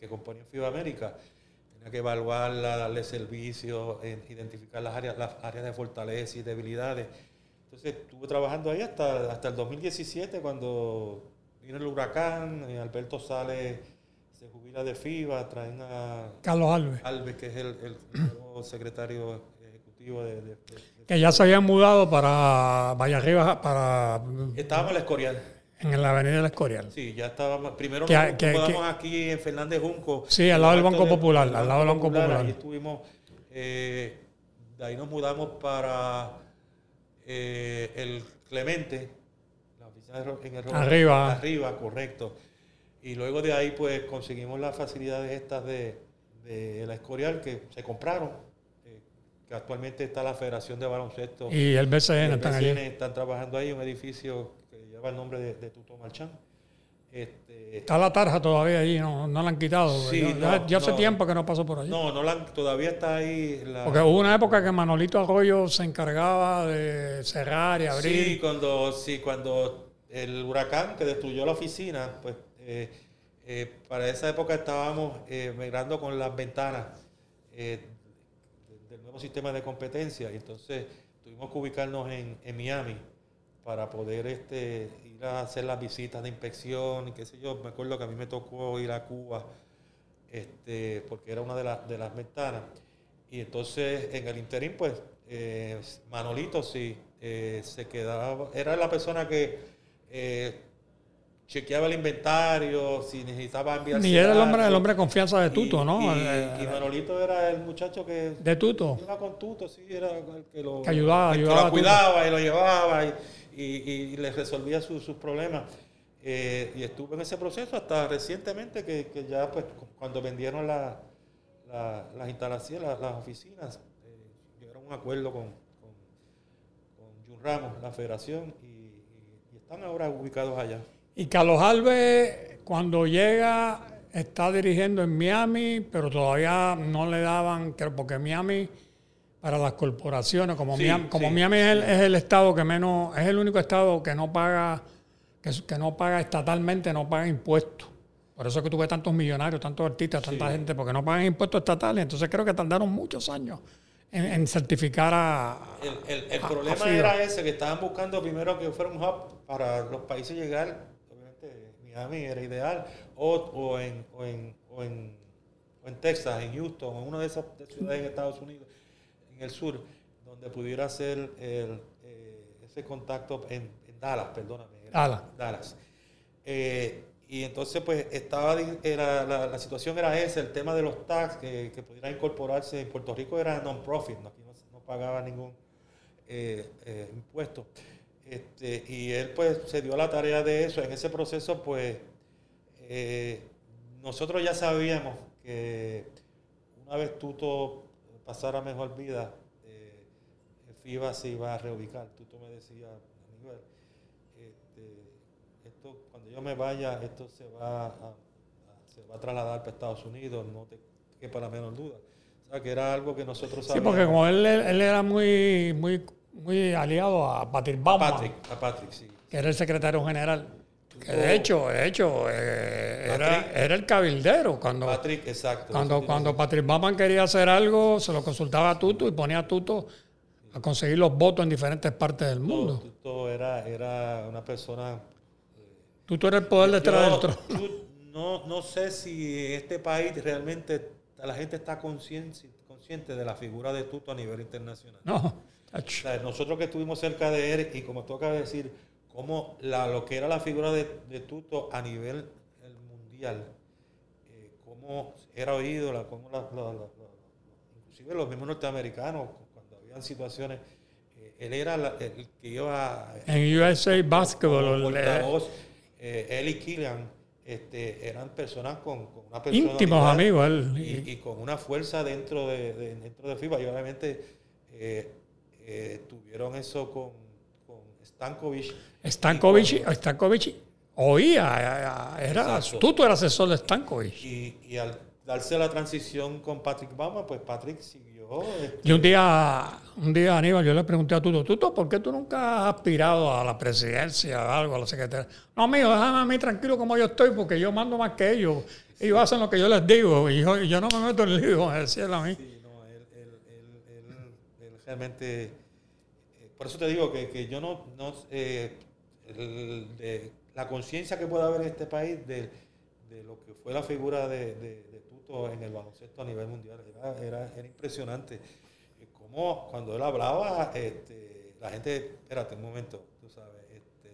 que componen FIBA América. tenía que evaluarla, darle servicio, identificar las áreas, las áreas de fortaleza y debilidades. Entonces estuve trabajando ahí hasta, hasta el 2017 cuando vino el huracán, eh, Alberto sale, se jubila de FIBA, traen a Carlos Alves. Alves, que es el, el nuevo secretario ejecutivo de, de- de- de- Que ya se habían mudado para Valle Arriba, para Estábamos en el Escorial. En la avenida del Escorial. Sí, ya estábamos. Primero Que- nos que- aquí en Fernández Junco. Sí, al lado del Banco Popular, al lado del Banco Popular. Ahí estuvimos. eh, de ahí nos mudamos para eh, el Clemente, la oficina de en el Arriba. Arriba, correcto. Y luego de ahí, pues conseguimos las facilidades estas de, de la Escorial que se compraron. eh, que actualmente está la Federación de Baloncesto. Y el BCN El están BCN allí. están trabajando ahí, un edificio lleva el nombre de, de Tuto Marchán. Este, Está la tarja todavía allí, no, no la han quitado. Sí, no, ya- yo hace no. tiempo que no paso por allí. no, no la todavía está ahí. La, Porque hubo una época que Manolito Arroyo se encargaba de cerrar y abrir. sí, cuando, sí, cuando el huracán que destruyó la oficina, pues eh, eh, para esa época estábamos eh, migrando con las ventanas eh, del nuevo sistema de competencia. Y entonces tuvimos que ubicarnos en, en Miami para poder este, ir a hacer las visitas de inspección y qué sé yo. Me acuerdo que a mí me tocó ir a Cuba este, porque era una de, las de las ventanas. Y entonces en el interín, pues eh, Manolito sí eh, se quedaba, era la persona que eh, chequeaba el inventario, si necesitaba enviar. Ni era el hombre, el hombre de confianza de Tuto, Y- ¿no? Y, Eh, y Manolito era el muchacho que de Tuto. iba con Tuto, sí, era el que lo, Que ayudaba- el que ayudaba a lo cuidaba y lo llevaba y, y- y le resolvía su- sus problemas. Eh, y estuve en ese proceso hasta recientemente que, que ya pues cu- cuando vendieron la- la- las instalaciones, las, oficinas, eh, llegaron a un acuerdo con, con, Jun Ramos, la federación, y- y están ahora ubicados allá. Y Carlos Alves, cuando llega, está dirigiendo en Miami, pero todavía no le daban, creo, porque Miami, para las corporaciones, como, Sí, Miami, como sí, Miami es, el, es el estado que menos, es el único estado que no paga, que, que no paga estatalmente, no paga impuestos. Por eso es que tuve tantos millonarios, tantos artistas, tanta Sí. gente, porque no pagan impuestos estatales. Entonces creo que tardaron muchos años en, en certificar a... El, el- el a- problema era ese, que estaban buscando primero que fuera un hub para los países llegar. Obviamente Miami era ideal, o, o, en, o, en, o, en, o en Texas, en Houston, en una de esas ciudades en Estados Unidos, en el sur, donde pudiera hacer el, eh, ese contacto en, en Dallas, perdóname. Dallas. Dallas. Eh, y entonces, pues, estaba, era, la, la situación era esa, el tema de los tax, que, que pudiera incorporarse. En Puerto Rico era non-profit, ¿no? aquí no, pagaba ningún eh, impuesto. Este, y él, pues, se dio la tarea de eso. En ese proceso, pues, eh, nosotros ya sabíamos que una vez Tuto pasara mejor vida, eh, FIBA se iba a reubicar. Tuto me decía, Aníbal, este, esto, cuando yo me vaya, esto se va a, a- se va a trasladar para Estados Unidos, no te quepa la menor duda. O sea, que era algo que nosotros Sí, sabíamos. porque como él, él era muy, muy, muy aliado a Patrick a Patrick, a Patrick, sí. que era el secretario general. Que de hecho, de hecho, eh, era, el cabildero. Cuando, Patrick, exacto. cuando, cuando Patrick quería hacer algo, se lo consultaba a Tuto y ponía a Tuto a conseguir los votos en diferentes partes del mundo. Tuto era, era una persona Tuto era el poder detrás del trono. yo no, no sé si este país realmente la gente está consciente, consciente de la figura de Tuto a nivel internacional. No, O ach, sea, nosotros que estuvimos cerca de él y como tú acabas de decir, como la, lo que era la figura de, de Tuto a nivel el mundial, eh, cómo era oído, cómo la- inclusive los mismos norteamericanos, cuando habían situaciones, eh, él era la- el que iba en USA Basketball, eh, portavoz, eh, él y Killian este, eran personas con, con una personalidad íntimos amigos. Él, y, y con una fuerza dentro de, de- dentro de FIBA. Y obviamente eh, eh, tuvieron eso con Stankovic. Stankovic, Stankovic oía, eh, era, Exacto. Era asesor de Stankovic. Y, y al darse la transición con Patrick Bama, pues Patrick siguió. este, Y un día, un día, Aníbal, yo le pregunté a Tuto, Tuto, ¿por qué tú nunca has aspirado a la presidencia, a algo, a la secretaria? No, amigo, déjame a mí tranquilo como yo estoy, porque yo mando más que ellos. Ellos hacen lo que yo les digo, y yo, yo no me meto en lío, decía a mí. Sí, no, él- él- él- él realmente. Eh, por eso te digo que, que yo no. no eh, el- de la conciencia que puede haber en este país de, de lo que fue la figura de, de- Tuto en el baloncesto a nivel mundial era, era, era impresionante. Eh, Como cuando él hablaba, este, la gente. Espérate un momento, tú sabes. Este,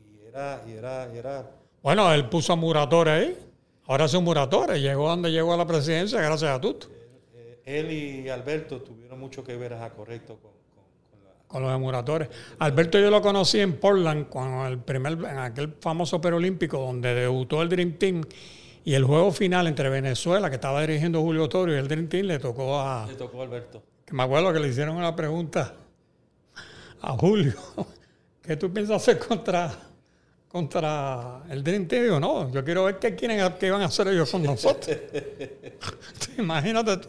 y era. Y era, y era Bueno, él puso a Muratore ahí. Ahora es un Muratore. Llegó donde llegó a la presidencia gracias a Tuto. eh, él y Alberto tuvieron mucho que ver, ajá, correcto, con, con- con con los emuladores. Alberto yo lo conocí en Portland cuando el primer, en aquel famoso perolímpico donde debutó el Dream Team y el juego final entre Venezuela, que estaba dirigiendo Julio Torio, y el Dream Team le tocó a... le tocó a Alberto. Que me acuerdo que le hicieron una pregunta a Julio. ¿Qué tú piensas hacer contra, contra el Dream Team? Digo, no, yo quiero ver qué quieren, qué van a hacer ellos con nosotros. Imagínate tú.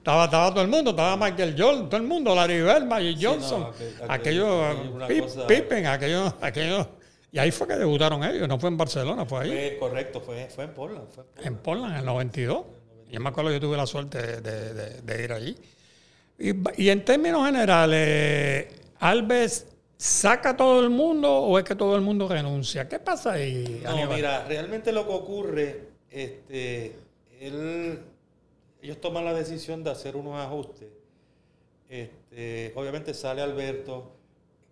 Estaba, estaba todo el mundo, estaba Michael Jordan, todo el mundo, Larry Bird, Magic Sí, no, Johnson, aquel- aquello, aquel- una Pip- cosa- Pippen, aquello, aquello. Y ahí fue que debutaron ellos, no fue en Barcelona, fue ahí, Fue correcto, fue, fue en Portland. Fue en Portland. en Portland, en el 92. Yo me acuerdo, yo tuve la suerte de, de- de- de ir allí. Y, y en términos generales, ¿Alves saca a todo el mundo o es que todo el mundo renuncia? ¿Qué pasa ahí, No, Aníbal? mira, realmente lo que ocurre, este, él, ellos toman la decisión de hacer unos ajustes. Este, obviamente sale Alberto,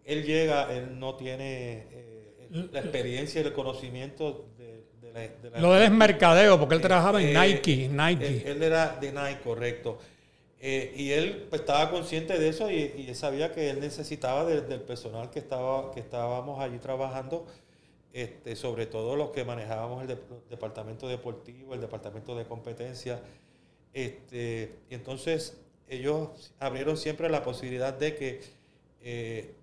él llega, él no tiene eh, la experiencia y el conocimiento de, de la, de la- Lo de él es mercadeo, porque él trabajaba en Eh, Nike, Nike. Él, él era de Nike, correcto. Eh, y él pues, estaba consciente de eso y, y él sabía que él necesitaba de- del personal que, estaba, que estábamos allí trabajando, este, sobre todo los que manejábamos el de- departamento deportivo, el departamento de competencia. Este, y entonces ellos abrieron siempre la posibilidad de que eh,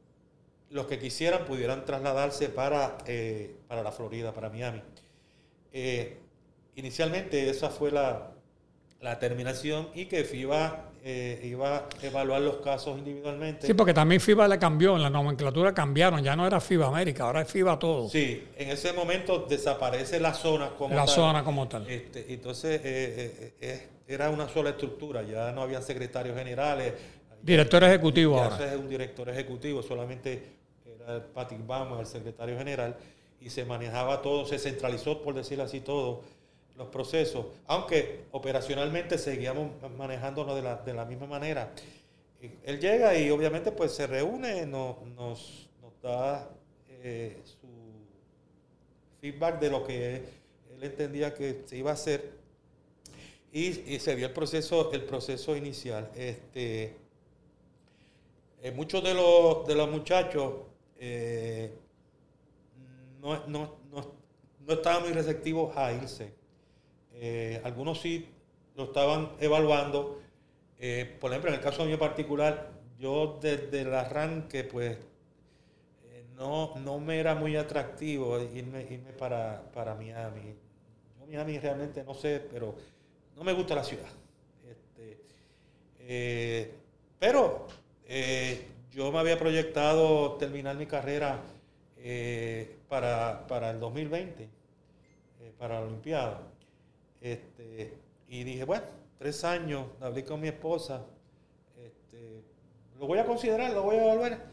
los que quisieran pudieran trasladarse para, eh, para la Florida, para Miami. Eh, inicialmente esa fue la, la terminación y que FIBA eh, iba a evaluar los casos individualmente. Sí, porque también FIBA le cambió, en la nomenclatura cambiaron, ya no era FIBA América, ahora es FIBA todo. Sí, en ese momento desaparece la zona como la tal. zona como tal. Este, entonces eh, eh, eh, era una sola estructura, ya no había secretarios generales. Director ejecutivo Ya ahora. es un director ejecutivo, solamente era el Patrick Bama, el secretario general, y se manejaba todo, se centralizó, por decirlo así, todo los procesos, aunque operacionalmente seguíamos manejándonos de la, de la misma manera. Y Él llega y obviamente pues se reúne, no- nos, nos da eh, su feedback de lo que él entendía que se iba a hacer y, y se dio el proceso, el proceso inicial. Este, eh, muchos de los, de los muchachos eh, no, no- no- no estaban muy receptivos a irse. Eh, algunos sí lo estaban evaluando. Eh, por ejemplo, en el caso mío particular, yo desde el arranque, pues, eh, no, no me era muy atractivo irme, irme para, para Miami. Yo Miami realmente no sé, pero no me gusta la ciudad. Este, pero yo me había proyectado terminar mi carrera para, para el 2020, eh, para la Olimpiada. Este, y dije, bueno, tres años, hablé con mi esposa, este, lo voy a considerar, lo voy a evaluar.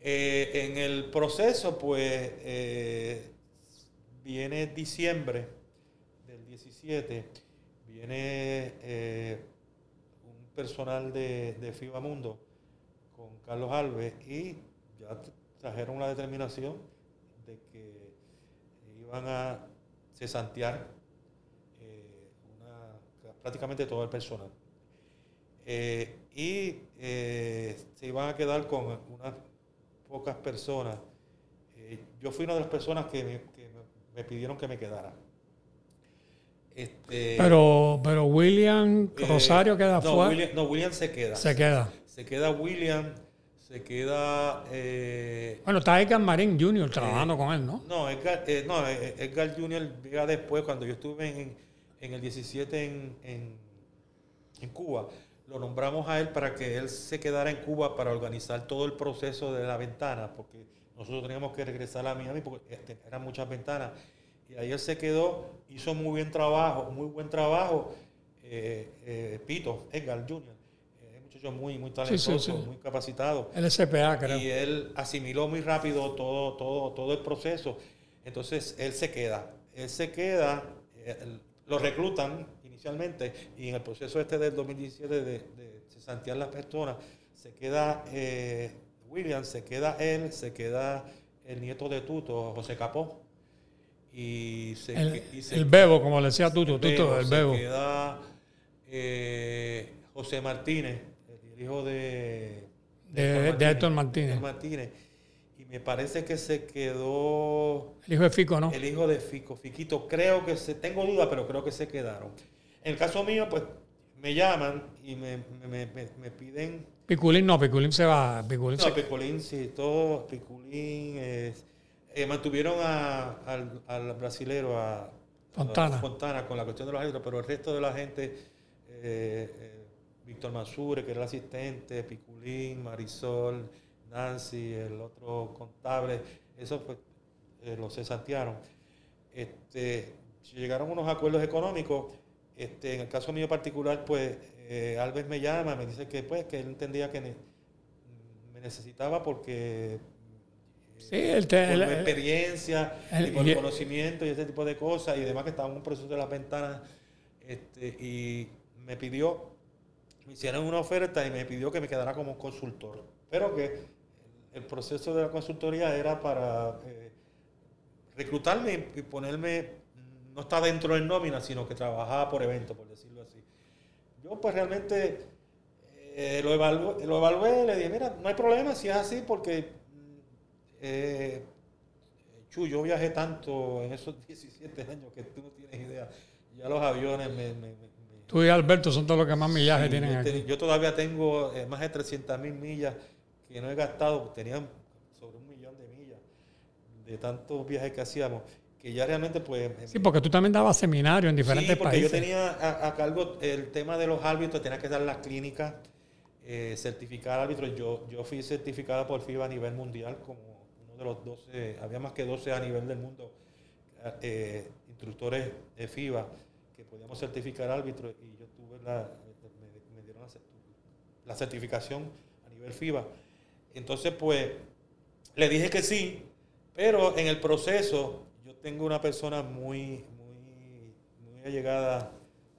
Eh, en el proceso, pues, eh, viene diciembre del 17, viene eh, un personal de, FIBA Mundo con Carlos Alves y ya trajeron la determinación de que iban a cesantear prácticamente todo el personal. Eh, y eh, se iban a quedar con unas pocas personas. Eh, yo fui una de las personas que me, que me- pidieron que me quedara. Este, Pero, pero William Rosario queda no, fuera. William, no, William se queda. Se queda. Se queda William, se queda... eh, Bueno, está Edgar Marín Jr. trabajando con él, ¿no? no, Edgar, eh, no, Edgar Junior llega después, cuando yo estuve en, en el 17 en, en, en Cuba, lo nombramos a él para que él se quedara en Cuba para organizar todo el proceso de la ventana, porque nosotros teníamos que regresar a Miami porque este, eran muchas ventanas. Y ahí él se quedó, hizo muy buen trabajo, muy buen trabajo. Eh, eh, Pito, Edgar Jr., eh, muchacho muy, muy talentoso, muy capacitado. El SPA, creo. Y él asimiló muy rápido todo, todo, todo el proceso. Entonces él se queda. Él se queda, lo reclutan inicialmente y en el proceso este del 2017 de, de cesantear las personas, se queda William, se queda él, se queda el nieto de Tuto, José Capó. Y se, el, Bebo, como le decía Tuto, Tuto, el Bebo. Se queda eh, José Martínez, el hijo de, de, Héctor Martínez. Martínez. Y me parece que se quedó. El hijo de Fico, ¿no? El hijo de Fico, Fiquito. Creo que se. Tengo duda, pero creo que se quedaron. En el caso mío, pues me llaman y me, me, me piden Piculín no, Piculín se va. Piculín no, Piculín sí, todo. Piculín. Es, eh, mantuvieron a, al, al, brasilero, a Fontana. Fontana, con la cuestión de los árbitros, pero el resto de la gente, eh, eh, Víctor Mansure, que era el asistente, Piculín, Marisol, Nancy, el otro contable, eso pues los cesantearon. Este, llegaron unos acuerdos económicos. Este, en el caso mío particular, pues eh, Alves me llama, me dice que pues que él entendía que me necesitaba porque sí, el por experiencia, el, y por el conocimiento y ese tipo de cosas, y además que estaba en un proceso de las ventanas, este, y me pidió, me hicieron una oferta y me pidió que me quedara como consultor, pero que el, proceso de la consultoría era para eh, reclutarme y ponerme, no está dentro del nómina, sino que trabajaba por evento, por decirlo así. Yo pues realmente eh, lo, evalué, lo evalué, le dije, mira, no hay problema si es así porque, eh, Chu, yo viajé tanto en esos 17 años que tú no tienes idea. Ya los aviones me... tú y Alberto son todos los que más millajes tienen yo, aquí. Yo todavía tengo eh, más de 300 mil millas que no he gastado. Tenían sobre un millón de millas de tantos viajes que hacíamos que ya realmente pues... Sí, porque tú también dabas seminarios en diferentes sí, porque yo tenía a, cargo el tema de los árbitros, tenía que dar las clínicas, eh, certificar árbitros. Yo, yo fui certificada por FIBA a nivel mundial como uno de los 12, había más que 12 a nivel del mundo, eh, instructores de FIBA que podíamos certificar árbitros y yo tuve la, me, dieron la, la certificación a nivel FIBA. Entonces pues le dije que sí, pero en el proceso tengo una persona muy, muy, muy allegada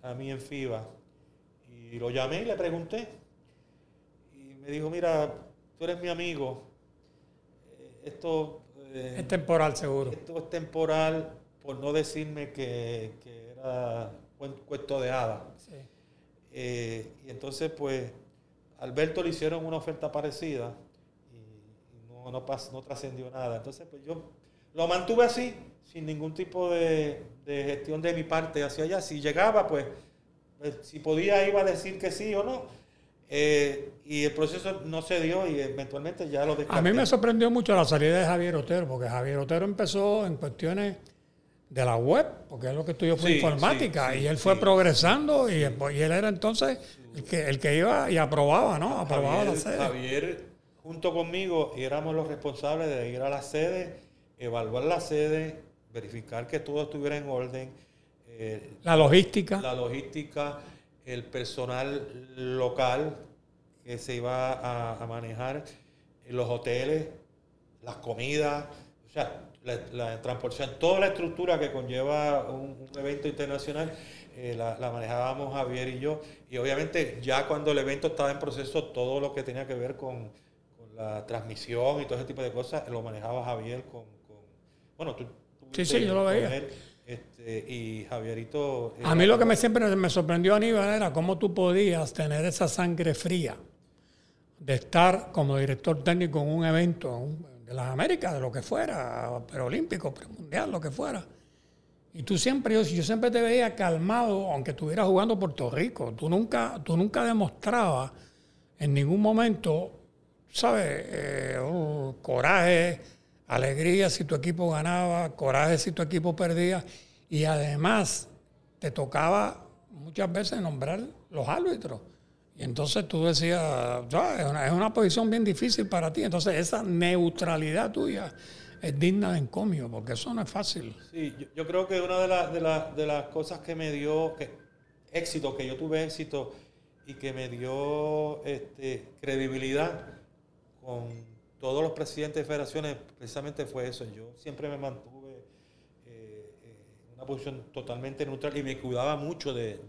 a mí en FIBA y lo llamé y le pregunté. Y me dijo, mira, tú eres mi amigo. Eh, esto... Eh, es temporal, seguro. Esto es temporal por no decirme que, era un cuento de. Eh, y entonces, pues, Alberto le hicieron una oferta parecida no, no, no trascendió nada. Entonces, pues yo lo mantuve así sin ningún tipo de, gestión de mi parte hacia allá. Si llegaba, pues, pues, si podía, iba a decir que sí o no. Eh, y el proceso no se dio y eventualmente ya lo descarté. A mí me sorprendió mucho la salida de Javier Otero, porque Javier Otero empezó en cuestiones de la web, porque es lo que estudió fue informática, y él fue progresando y, y, él era entonces el que, el que iba y aprobaba, ¿no? Aprobaba la sede. Javier, junto conmigo, éramos los responsables de ir a la sede, evaluar la sede, verificar que todo estuviera en orden. Eh, la logística. La logística, el personal local que se iba a, manejar, los hoteles, las comidas, o sea, la, transportación, toda la estructura que conlleva un, evento internacional, eh, la, manejábamos Javier y yo. Y obviamente ya cuando el evento estaba en proceso, todo lo que tenía que ver con, la transmisión y todo ese tipo de cosas, lo manejaba Javier con... con bueno, tú, Sí, sí, yo lo veía. Este, y Javierito... A mí lo que me siempre me sorprendió, Aníbal, era cómo tú podías tener esa sangre fría de estar como director técnico en un evento de las Américas, de lo que fuera, pero olímpico, mundial, lo que fuera. Y tú siempre, yo, yo siempre te veía calmado, aunque estuvieras jugando Puerto Rico. Tú nunca, tú nunca demostrabas en ningún momento, ¿sabes? Eh, oh, coraje, alegría si tu equipo ganaba, coraje si tu equipo perdía. Y además, te tocaba muchas veces nombrar los árbitros. Y entonces tú decías, es, una, es una posición bien difícil para ti. Entonces esa neutralidad tuya es digna de encomio, porque eso no es fácil. Sí, yo, creo que una de, de, las cosas que me dio que, éxito, que yo tuve éxito y que me dio este, credibilidad con todos los presidentes de federaciones, precisamente fue eso. Yo siempre me mantuve eh, eh, en una posición totalmente neutral y me cuidaba mucho de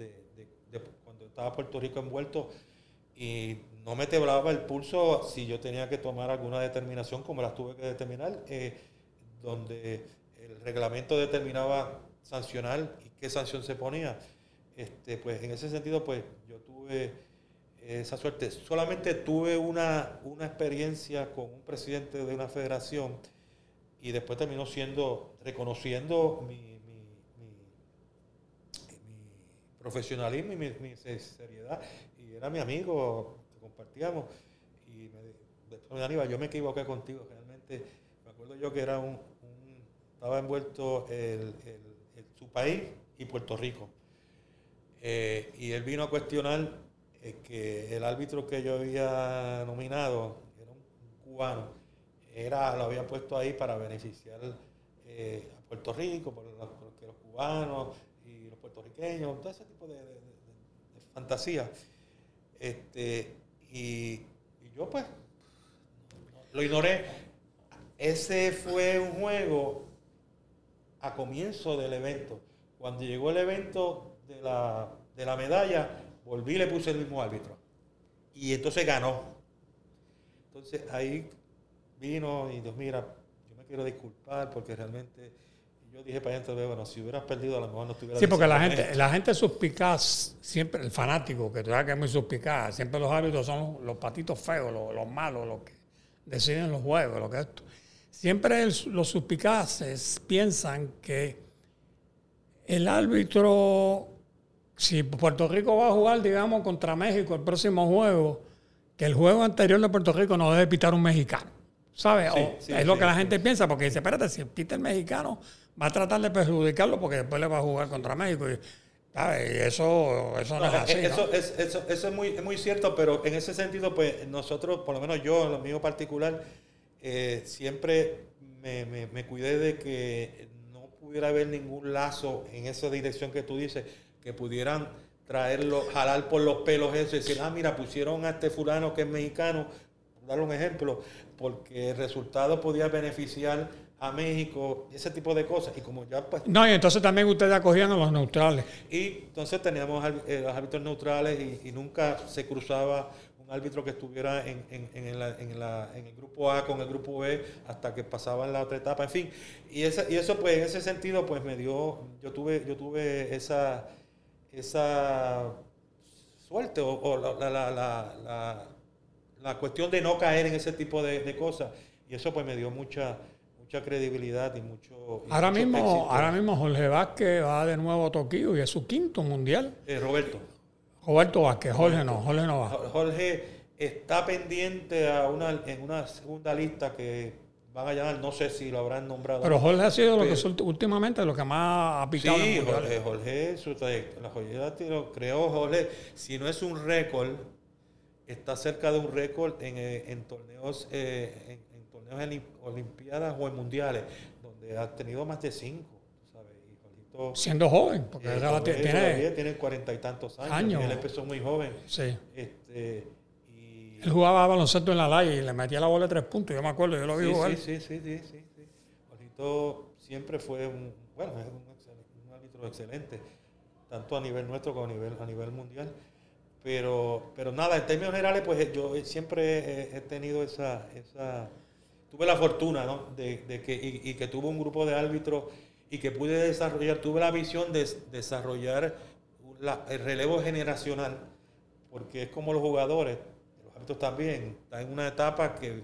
estaba Puerto Rico envuelto y no me temblaba el pulso si yo tenía que tomar alguna determinación como las tuve que determinar, eh, donde el reglamento determinaba sancionar y qué sanción se ponía. Este, pues en ese sentido, pues yo tuve esa suerte. Solamente tuve una, una experiencia con un presidente de una federación y después terminó siendo, reconociendo mi, profesionalismo y mi, seriedad. Y era mi amigo, compartíamos. Y me, Aníbal, yo me equivoqué contigo, realmente. Me acuerdo yo que era un, estaba envuelto el, su país y Puerto Rico. Eh, y él vino a cuestionar que el árbitro que yo había nominado, era un cubano, era, lo había puesto ahí para beneficiar eh, a Puerto Rico, porque los cubanos puertorriqueños, todo ese tipo de, fantasía. Este, y, yo pues lo ignoré. Ese fue un juego a comienzo del evento. Cuando llegó el evento de la, de la medalla, volví y le puse el mismo árbitro. Y entonces ganó. Entonces ahí vino y Dios, mira, yo me quiero disculpar porque realmente yo dije para adentro, bueno, si hubieras perdido a lo mejor no estuviera... Sí, porque la gente, la gente suspicaz, siempre, el fanático, que tú sabes que es muy suspicaz, siempre los árbitros son los, patitos feos, los, malos, los que deciden los juegos, lo que esto. Siempre los suspicaces piensan que el árbitro, si Puerto Rico va a jugar, digamos, contra México el próximo juego, que el juego anterior de Puerto Rico no debe pitar un mexicano. ¿Sabes? es lo que la gente piensa, porque dice, espérate, si pita el mexicano, va a tratar de perjudicarlo porque después le va a jugar contra México. Y, eso, eso no, es así. Eso, es, eso, eso es, muy, muy cierto, pero en ese sentido, pues nosotros, por lo menos yo, en lo mío particular, eh, siempre me, me, cuidé de que no pudiera haber ningún lazo en esa dirección que tú dices, que pudieran traerlo, jalar por los pelos eso y decir, ah, mira, pusieron a este fulano que es mexicano, dar un ejemplo, porque el resultado podía beneficiar a México, ese tipo de cosas. Y como ya pues... No, y entonces también ustedes acogían a los neutrales. Y entonces teníamos eh, los árbitros neutrales y, nunca se cruzaba un árbitro que estuviera en, en, en, la, en, la, en, el grupo A con el grupo B hasta que pasaba en la otra etapa. En fin, y, esa, y eso pues en ese sentido pues me dio, yo tuve, yo tuve esa, esa suerte o, la, la, la, la, cuestión de no caer en ese tipo de, de cosas. Y eso pues me dio mucha mucha credibilidad y mucho. ahora, mismo, ahora mismo Jorge Vázquez va de nuevo a Tokio y es su quinto mundial. Eh, Roberto. Roberto Vázquez, Jorge no, Jorge no va. Jorge está pendiente a una, en una segunda lista que van a llamar, no sé si lo habrán nombrado. Pero Jorge ha sido lo que últimamente lo que más ha picado. Sí, Jorge, Jorge, su la joyera lo creó Jorge, si no es un récord, está cerca de un récord en, eh, en torneos eh, en Olimpiadas o en Mundiales, donde ha tenido más de cinco. Siendo joven, porque eh, tiene, tiene cuarenta y tantos años. Él empezó muy joven. Sí. Este, él jugaba baloncesto en la laya y le metía la bola de tres puntos. Yo me acuerdo, yo lo vi jugar. Sí, sí, sí, sí, sí. siempre fue un, bueno, es un, un árbitro excelente, tanto a nivel nuestro como a nivel, a nivel mundial. Pero, pero nada, en términos generales, pues yo siempre he, tenido esa, esa tuve la fortuna, ¿no? De, que, y, que tuve un grupo de árbitros y que pude desarrollar, tuve la visión de desarrollar el relevo generacional, porque es como los jugadores, árbitros también, están en una etapa que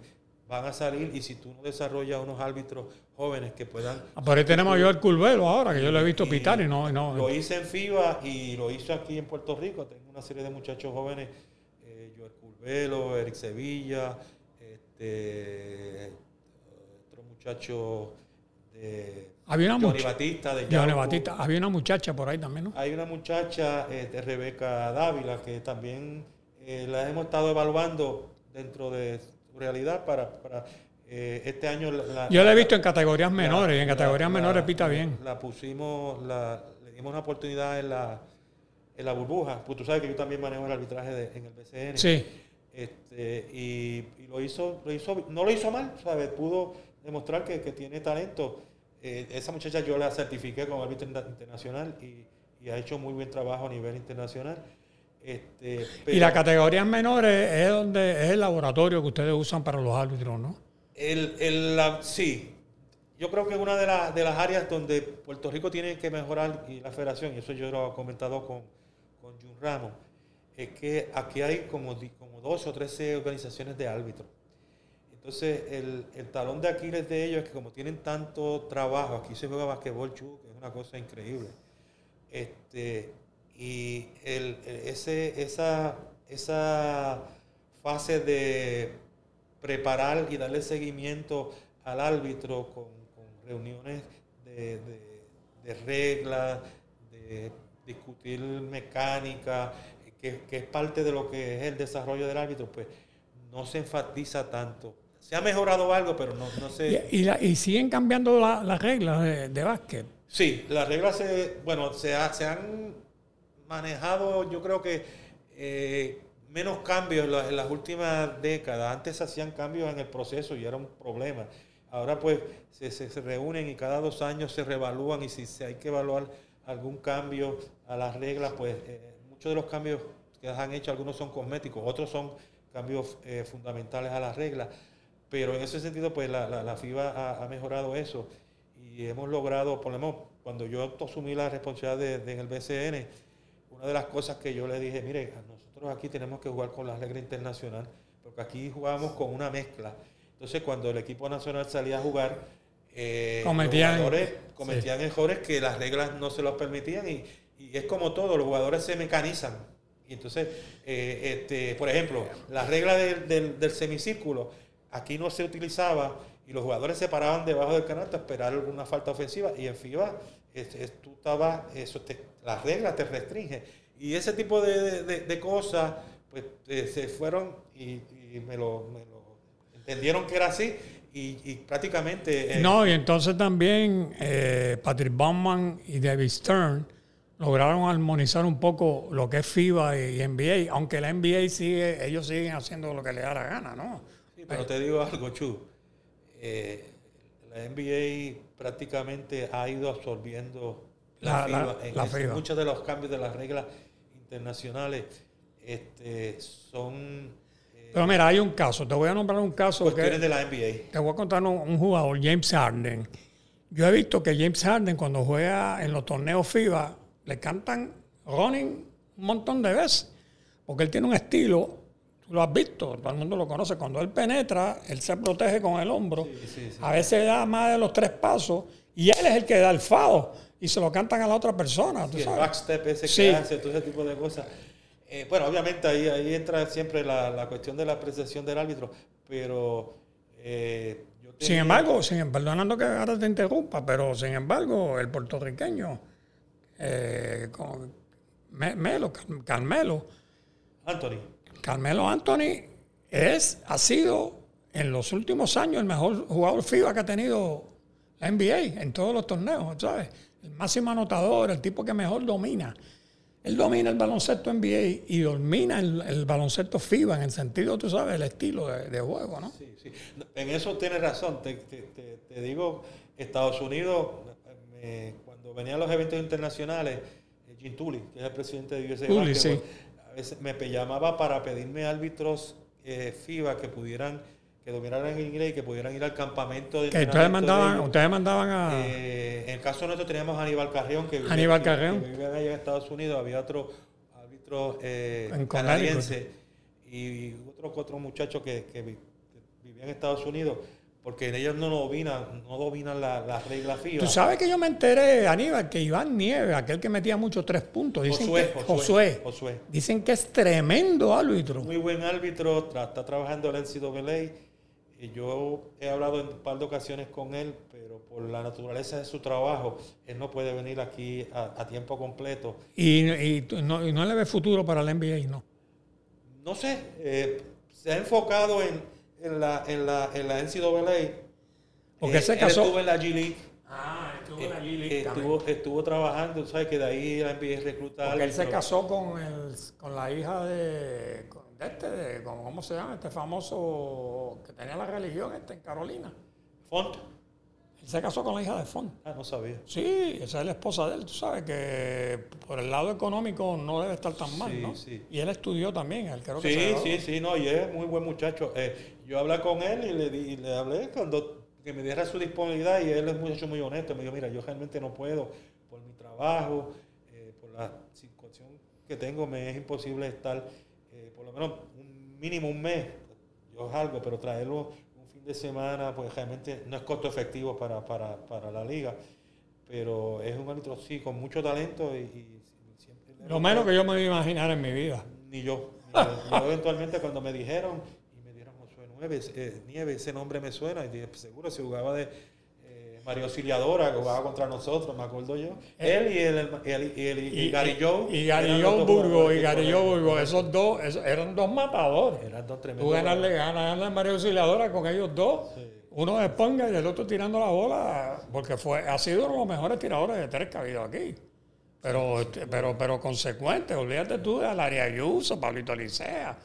van a salir y si tú no desarrollas unos árbitros jóvenes que puedan... Ah, pero ahí tenemos yo el Curvelo ahora, que yo lo he visto pitar y no, no... Lo hice en FIBA y lo hice aquí en Puerto Rico, tengo una serie de muchachos jóvenes, eh, Joel Curvelo, Eric Sevilla, este, otro muchacho había una Johnny Batista, de Johnny. Batista. Había una muchacha por ahí también, ¿no? Hay una muchacha, eh, de Rebeca Dávila, que también eh, la hemos estado evaluando dentro de su realidad para, para, eh, este año. La, Yo la he visto en categorías la- menores y en categorías la- menores pita bien. La pusimos, la, le dimos una oportunidad en la, en la burbuja, pues tú sabes que yo también manejo el arbitraje de- en el BCN. Sí. Este, y, y lo hizo, lo hizo, no lo hizo mal, ¿sabes? Pudo demostrar que, que tiene talento. Eh, esa muchacha yo la certifiqué como árbitro inter- internacional y, y ha hecho muy buen trabajo a nivel internacional. Este, Y pero las categorías menores es donde es el laboratorio que ustedes usan para los árbitros, ¿no? el, el- la- sí, yo creo que una de, las de las áreas donde Puerto Rico tiene que mejorar, y la federación, y eso yo lo he comentado con, con Jun Ramos, es que aquí hay como, como 12 o 13 organizaciones de árbitros. Entonces, el, el talón de Aquiles de ellos es que como tienen tanto trabajo, aquí se juega basquetbol chu, que es una cosa increíble. Este, y el, ese, esa, esa fase de preparar y darle seguimiento al árbitro con, con reuniones de, de- de reglas, de discutir mecánica, que, que es parte de lo que es el desarrollo del árbitro, pues no se enfatiza tanto. Se ha mejorado algo, pero no, no se... Y, y la- y siguen cambiando la- las reglas de, de básquet. Sí, las reglas se, bueno, se, ha- se han manejado, yo creo que eh, menos cambios en, la- en las últimas décadas. Antes se hacían cambios en el proceso y era un problema. Ahora pues se, se- reúnen y cada dos años se reevalúan y si se hay que evaluar algún cambio a las reglas, pues eh, muchos de los cambios que han hecho, algunos son cosméticos, otros son cambios eh, fundamentales a las reglas. Pero en ese sentido, pues la, la- FIBA ha, mejorado eso y hemos logrado, por lo menos cuando yo asumí la responsabilidad de, de- BCN, una de las cosas que yo le dije, mire, nosotros aquí tenemos que jugar con la regla internacional, porque aquí jugamos con una mezcla. Entonces, cuando el equipo nacional salía a jugar, eh, Cometían- los jugadores cometían errores que las reglas no se los permitían y, y es como todo, los jugadores se mecanizan. Y entonces, eh, este, por ejemplo, la regla del, del- del semicírculo, aquí no se utilizaba y los jugadores se paraban debajo del canasto a esperar alguna falta ofensiva y en FIBA es- es- tú estabas, eso te, las reglas te restringen. Y ese tipo de, de- de cosas, pues eh, se fueron y, y me, lo, me lo entendieron que era así y, y prácticamente... eh, No, y entonces también eh, Patrick Baumann y David Stern lograron armonizar un poco lo que es FIBA y, y NBA, aunque la NBA sigue, ellos siguen haciendo lo que les da la gana, ¿no? Sí, pero te digo algo, Chu. Eh, la NBA prácticamente ha ido absorbiendo la, La- la- FIBA. En la ese- FIBA. Muchos de los cambios de las reglas internacionales este, son eh, Pero mira, hay un caso, te voy a nombrar un caso cuestiones que de la NBA. te voy a contar un, un jugador, James Harden. Yo he visto que James Harden cuando juega en los torneos FIBA le cantan running un montón de veces, porque él tiene un estilo, lo has visto, todo el mundo lo conoce, cuando él penetra, él se protege con el hombro, Sí, sí, sí. a veces da más de los tres pasos y él es el que da el fao y se lo cantan a la otra persona, tú el backstep ese que hace, todo ese tipo de cosas. Eh, bueno, obviamente ahí, ahí entra siempre la, la cuestión de la apreciación del árbitro, pero eh, yo Sin embargo, sin, perdonando que ahora te interrumpa, pero sin embargo, el puertorriqueño, eh, con- Melo, Car- Carmelo, Anthony, Carmelo Anthony es, ha sido en los últimos años el mejor jugador FIBA que ha tenido la NBA en todos los torneos, ¿sabes? El máximo anotador, el tipo que mejor domina. Él domina el baloncesto NBA y domina el, el baloncesto FIBA en el sentido, tú sabes, el estilo de, de juego, ¿no? Sí, sí. En eso tienes razón. Te, te- te- te digo, Estados Unidos, me- cuando venían los eventos internacionales, eh, Jim Tully, que es el presidente de USA Tully, sí. A veces me llamaba para pedirme árbitros eh, FIBA que pudieran, que dominaran el inglés y que pudieran ir al campamento de Que ustedes de mandaban, ustedes mandaban a... Eh, en el caso nuestro teníamos a Aníbal Carrión, que vive, Aníbal que- Carrión. que vive allá en Estados Unidos. Había otro árbitro eh, En canadiense y otro, otro muchacho que, que vi- que vivía en Estados Unidos, porque ellos no dominan, no dominan la- las reglas FIBA. Tú sabes que yo me enteré, Aníbal, que Iván Nieves, aquel que metía muchos tres puntos, dicen Josué, que, Josué, Josué, Josué. dicen que es tremendo árbitro. Muy buen árbitro, está trabajando en la NCAA. yo he hablado en un par de ocasiones con él, pero por la naturaleza de su trabajo, él no puede venir aquí a, tiempo completo. ¿Y, y, no, le ve futuro para la NBA? No. No sé, eh, se ha enfocado en, en, la, en, la, en la NCAA. Porque se casó. estuvo en la G League. Ah, estuvo en la G League. Eh, estuvo, estuvo, trabajando, ¿sabes? Que de ahí la NBA reclutar. Porque él se casó con, el, con la hija de este, ¿cómo se llama? Este famoso que tenía la religión este en Carolina. Font. Él se casó con la hija de Font. Ah, no sabía. Sí, esa es la esposa de él. Tú sabes que por el lado económico no debe estar tan mal, ¿no? Sí. Y él estudió también, él creo que Sí, sí, sí, no, y es muy buen muchacho. Eh, yo hablé con él y le, di, le hablé cuando que me diera su disponibilidad y él es un muchacho muy honesto. Me dijo, mira, yo realmente no puedo por mi trabajo, eh, por la situación que tengo, me es imposible estar por lo menos un mínimo un mes, yo salgo, pero traerlo fin de semana, pues realmente no es costo efectivo para, para, para la liga. Pero es un árbitro, sí, con mucho talento y, siempre... Lo menos que yo me voy a imaginar en mi vida. Ni yo. yo eventualmente cuando me dijeron, y me dieron Josué Nieves, eh, Nieve, ese nombre me suena, y dije, pues, seguro, si jugaba de Mario Auxiliadora, que jugaba contra nosotros, me acuerdo yo. Eh, él y, el, y, el, y, Gary Joe. Y Gary Joe Burgo, y Gary Joe Burgo, esos dos, eran dos matadores. Eran dos tremendos. Tú ganarle, ganas a Mario Auxiliadora con ellos dos. Uno de esponja y el otro tirando la bola, porque fue, ha sido uno de los mejores tiradores de tres que ha habido aquí. Pero, pero, pero consecuente, olvídate tú de Alaria Ayuso, Pablito Licea.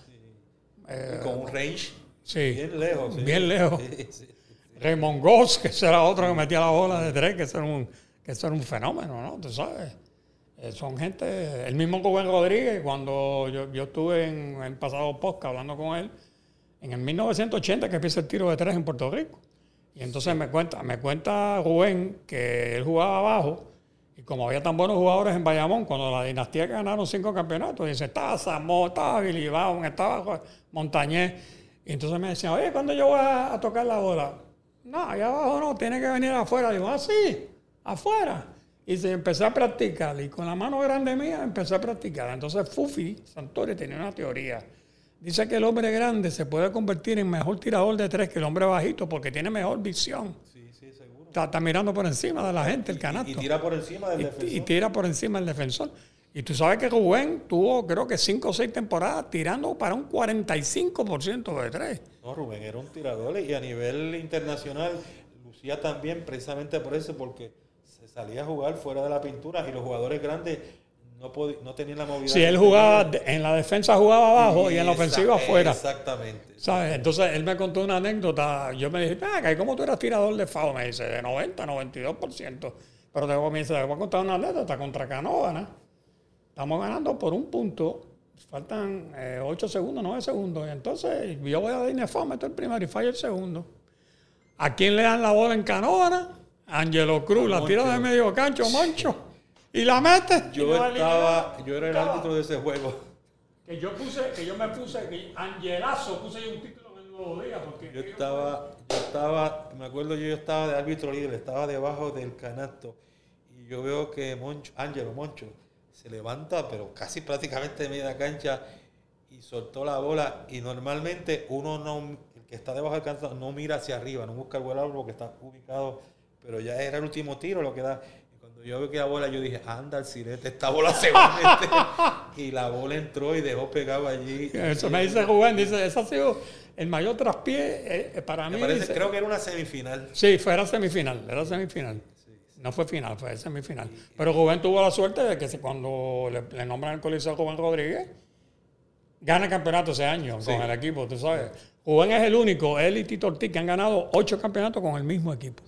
Eh, con un range sí, bien lejos. Bien lejos. Raymond Goss, que era otro que metía la bola de tres, que eso era un, que era un fenómeno, ¿no? Tú sabes. Eh, son gente, el mismo Rubén Rodríguez, cuando yo, yo estuve en el pasado podcast hablando con él, en el 1980 que empieza el tiro de tres en Puerto Rico. Y entonces me cuenta, me cuenta Rubén que él jugaba abajo y como había tan buenos jugadores en Bayamón, cuando la dinastía ganaron cinco campeonatos, dice, estaba Samo, estaba Billy estaba Montañez. Y entonces me decía, oye, ¿cuándo yo voy a tocar la bola? No, allá abajo no, tiene que venir afuera. Digo, ah, sí, afuera. Y se empezó a practicar. Y con la mano grande mía empezó a practicar. Entonces Fufi Santori tenía una teoría. Dice que el hombre grande se puede convertir en mejor tirador de tres que el hombre bajito porque tiene mejor visión. Sí, sí, seguro. Está, mirando por encima de la gente el canasto. Y, tira por encima del defensor. Y tira por encima del defensor. Y tú sabes que Rubén tuvo, creo que cinco o seis temporadas tirando para un 45% de tres. No, Rubén era un tirador y a nivel internacional lucía también precisamente por eso, porque se salía a jugar fuera de la pintura y los jugadores grandes no, no tenían la movilidad. Si él jugaba, en la defensa jugaba abajo y, en la ofensiva afuera. Exactamente. ¿Sabes? Entonces él me contó una anécdota. Yo me dije, ah, ¿cómo tú eras tirador de FAO? Me dice, de 90, 92%. Pero luego me dice, te voy a contar una anécdota contra Canóvana Estamos ganando por un punto. Faltan 8 eh, segundos, 9 segundos. Y entonces yo voy a dar meto el primero y falla el segundo. ¿A quién le dan la bola en Canóvana? Angelo Cruz, la tira de medio cancho, Moncho. Y la mete. Yo estaba, yo era el árbitro de ese juego. Que yo puse, que yo me puse, que Angelazo, puse yo un título en el nuevo día. Porque yo estaba, yo estaba, me acuerdo yo, yo estaba de árbitro libre, estaba debajo del canasto. Y yo veo que Moncho, Angelo Moncho, se levanta, pero casi prácticamente de media cancha y soltó la bola. Y normalmente uno no, el que está debajo del canto no mira hacia arriba, no busca el volador porque está ubicado, pero ya era el último tiro lo que da. Y cuando yo veo que la bola, yo dije, anda el sirete, esta bola se va a meter. y la bola entró y dejó pegado allí. Eso me dice Juan, dice, eso ha sido el mayor traspié eh, para mí. creo que era una semifinal. Sí, fue era semifinal, era semifinal. No fue final, fue semifinal. Pero Rubén tuvo la suerte de que cuando le, nombran el coliseo a Rubén Rodríguez, gana el campeonato ese año con el equipo, tú sabes. Rubén es el único, él y Tito Ortiz, que han ganado ocho campeonatos con el mismo equipo.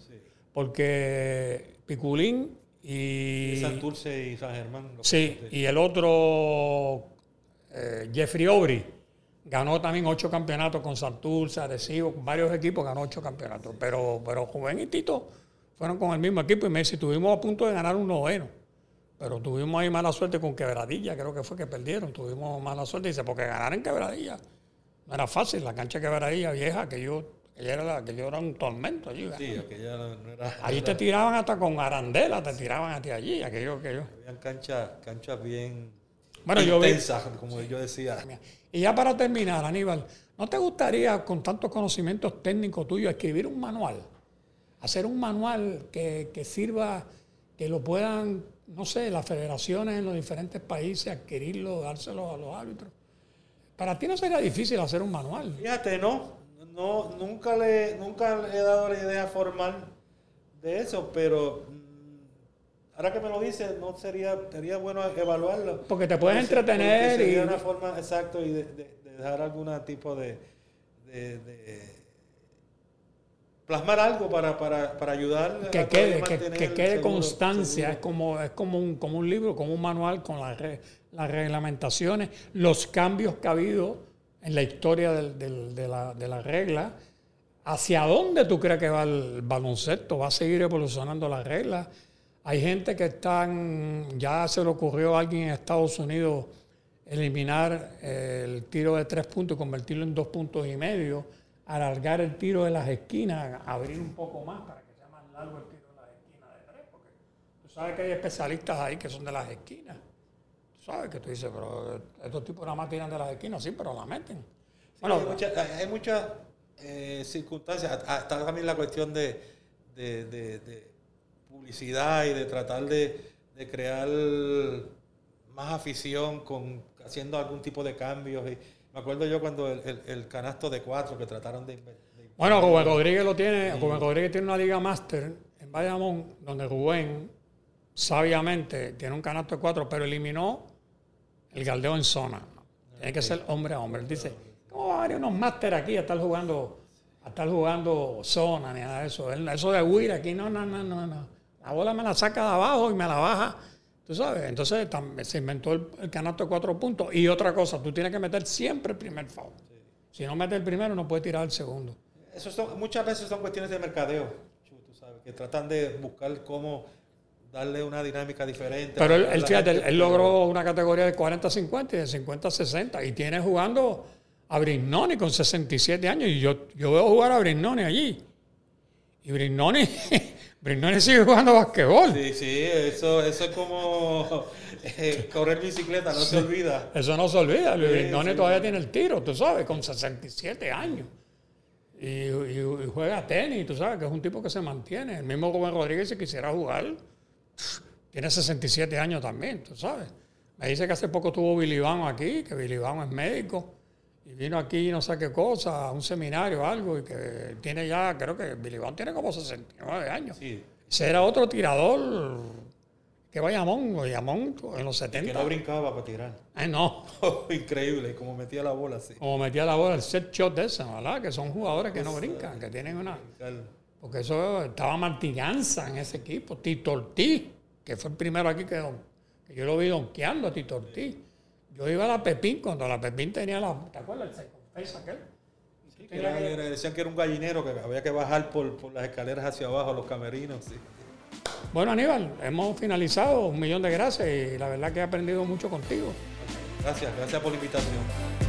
Porque Piculín y... Santurce y San Germán. Sí, y el otro, eh, Jeffrey Aubry, ganó también ocho campeonatos con Santurce, Arecibo, varios equipos ganó ocho campeonatos. Pero, pero Rubén y Tito fueron con el mismo equipo y me dice, estuvimos a punto de ganar un noveno. Pero tuvimos ahí mala suerte con Quebradilla, creo que fue que perdieron. Tuvimos mala suerte, dice, porque ganar en Quebradilla no era fácil. La cancha de Quebradilla vieja, que yo, era, que yo era un tormento allí. Sí, aquella no era. Allí te tiraban hasta con arandela, te tiraban hacia allí, aquello, aquello. Habían canchas cancha bien bueno, intensas, como yo decía. Y ya para terminar, Aníbal, ¿No te gustaría, con tantos conocimientos técnicos tuyos, escribir un manual? Hacer un manual que, que sirva, que lo puedan, no sé, las federaciones en los diferentes países adquirirlo, dárselo a los árbitros. Para ti no sería difícil hacer un manual. Fíjate, no, no nunca, le, nunca le he dado la idea formal de eso, pero mm, ahora que me lo dices, no sería, sería bueno evaluarlo. Porque te puedes entretener porque sería y una forma exacto y de, de- de dejar algún tipo de, de- de plasmar algo para, para, para ayudar que a quede, que, que quede seguro- constancia, es como, es como un, como un libro, como un manual con las, re- las reglamentaciones, los cambios que ha habido en la historia del- del- de, la, de la regla. ¿Hacia dónde tú crees que va el baloncesto? ¿Va a seguir evolucionando las reglas? Hay gente que están, ya se le ocurrió a alguien en Estados Unidos eliminar eh, el tiro de tres puntos y convertirlo en dos puntos y medio, alargar el tiro de las esquinas, abrir un poco más para que sea más largo el tiro de las esquinas de tres, porque tú sabes que hay especialistas ahí que son de las esquinas. Tú sabes que tú dices, pero estos tipos nada más tiran de las esquinas, sí, pero la meten. Sí, Bueno, hay, mucha- hay muchas eh, circunstancias. Está también la cuestión de, de- de- de publicidad y de tratar de, de crear más afición con haciendo algún tipo de cambios. Y me acuerdo yo cuando el, el- el canasto de cuatro que trataron de... de- Bueno, Rubén Rodríguez lo tiene, Rubén Rodríguez tiene una liga máster en Bayamón, donde Rubén, sabiamente, tiene un canasto de cuatro, pero eliminó el galdeo en zona. Tiene que ser hombre a hombre. Él dice, ¿cómo va a haber unos máster aquí a estar jugando, a estar jugando zona, ni nada de eso? Eso de huir aquí, no, no, no, no, no. La bola me la saca de abajo y me la baja. Tú sabes, entonces se inventó el, el canasto de cuatro puntos. Y otra cosa, tú tienes que meter siempre el primer foul. Si no metes el primero, no puedes tirar el segundo. Eso son, muchas veces son cuestiones de mercadeo, Chu, tú sabes, que tratan de buscar cómo darle una dinámica diferente. Pero él, fíjate, él, él logró una categoría de 40-50 y de 50-60 y tiene jugando a Brignoni con 67 años y yo, yo veo jugar a Brignoni allí. Y Brignoni, Brignoni sigue jugando basquetbol. Sí, sí, eso, eso es como eh, correr bicicleta, no se olvida. Eso no se olvida. Sí, sí. todavía tiene el tiro, tú sabes, con 67 años. Y, y- y juega tenis, tú sabes, que es un tipo que se mantiene. El mismo Rubén Rodríguez, si quisiera jugar, tiene 67 años también, tú sabes. Me dice que hace poco tuvo Billy aquí, que Billy es médico, y vino aquí no sé qué cosa, a un seminario o algo, y que tiene ya, creo que Billy Vano tiene como 69 años. Sí, Ese era otro tirador que Bayamón, Bayamón en los que 70. no brincaba para tirar. Ay, no. Increíble, como metía la bola así. Como metía la bola el set shot de esa, ¿verdad? Que son jugadores que no brincan, que tienen una. Porque eso estaba Martiganza en ese equipo, Tito Ortiz, que fue el primero aquí que, don- que yo lo vi donkeando a Tito Ortiz. Yo iba a la Pepín cuando la Pepín tenía la. ¿Te acuerdas? El aquel. Sí, que era- decían que era un gallinero, que había que bajar por, por las escaleras hacia abajo, los camerinos. sí. Bueno, Aníbal, hemos finalizado. Un millón de gracias y la verdad que he aprendido mucho contigo. Gracias, gracias por la invitación.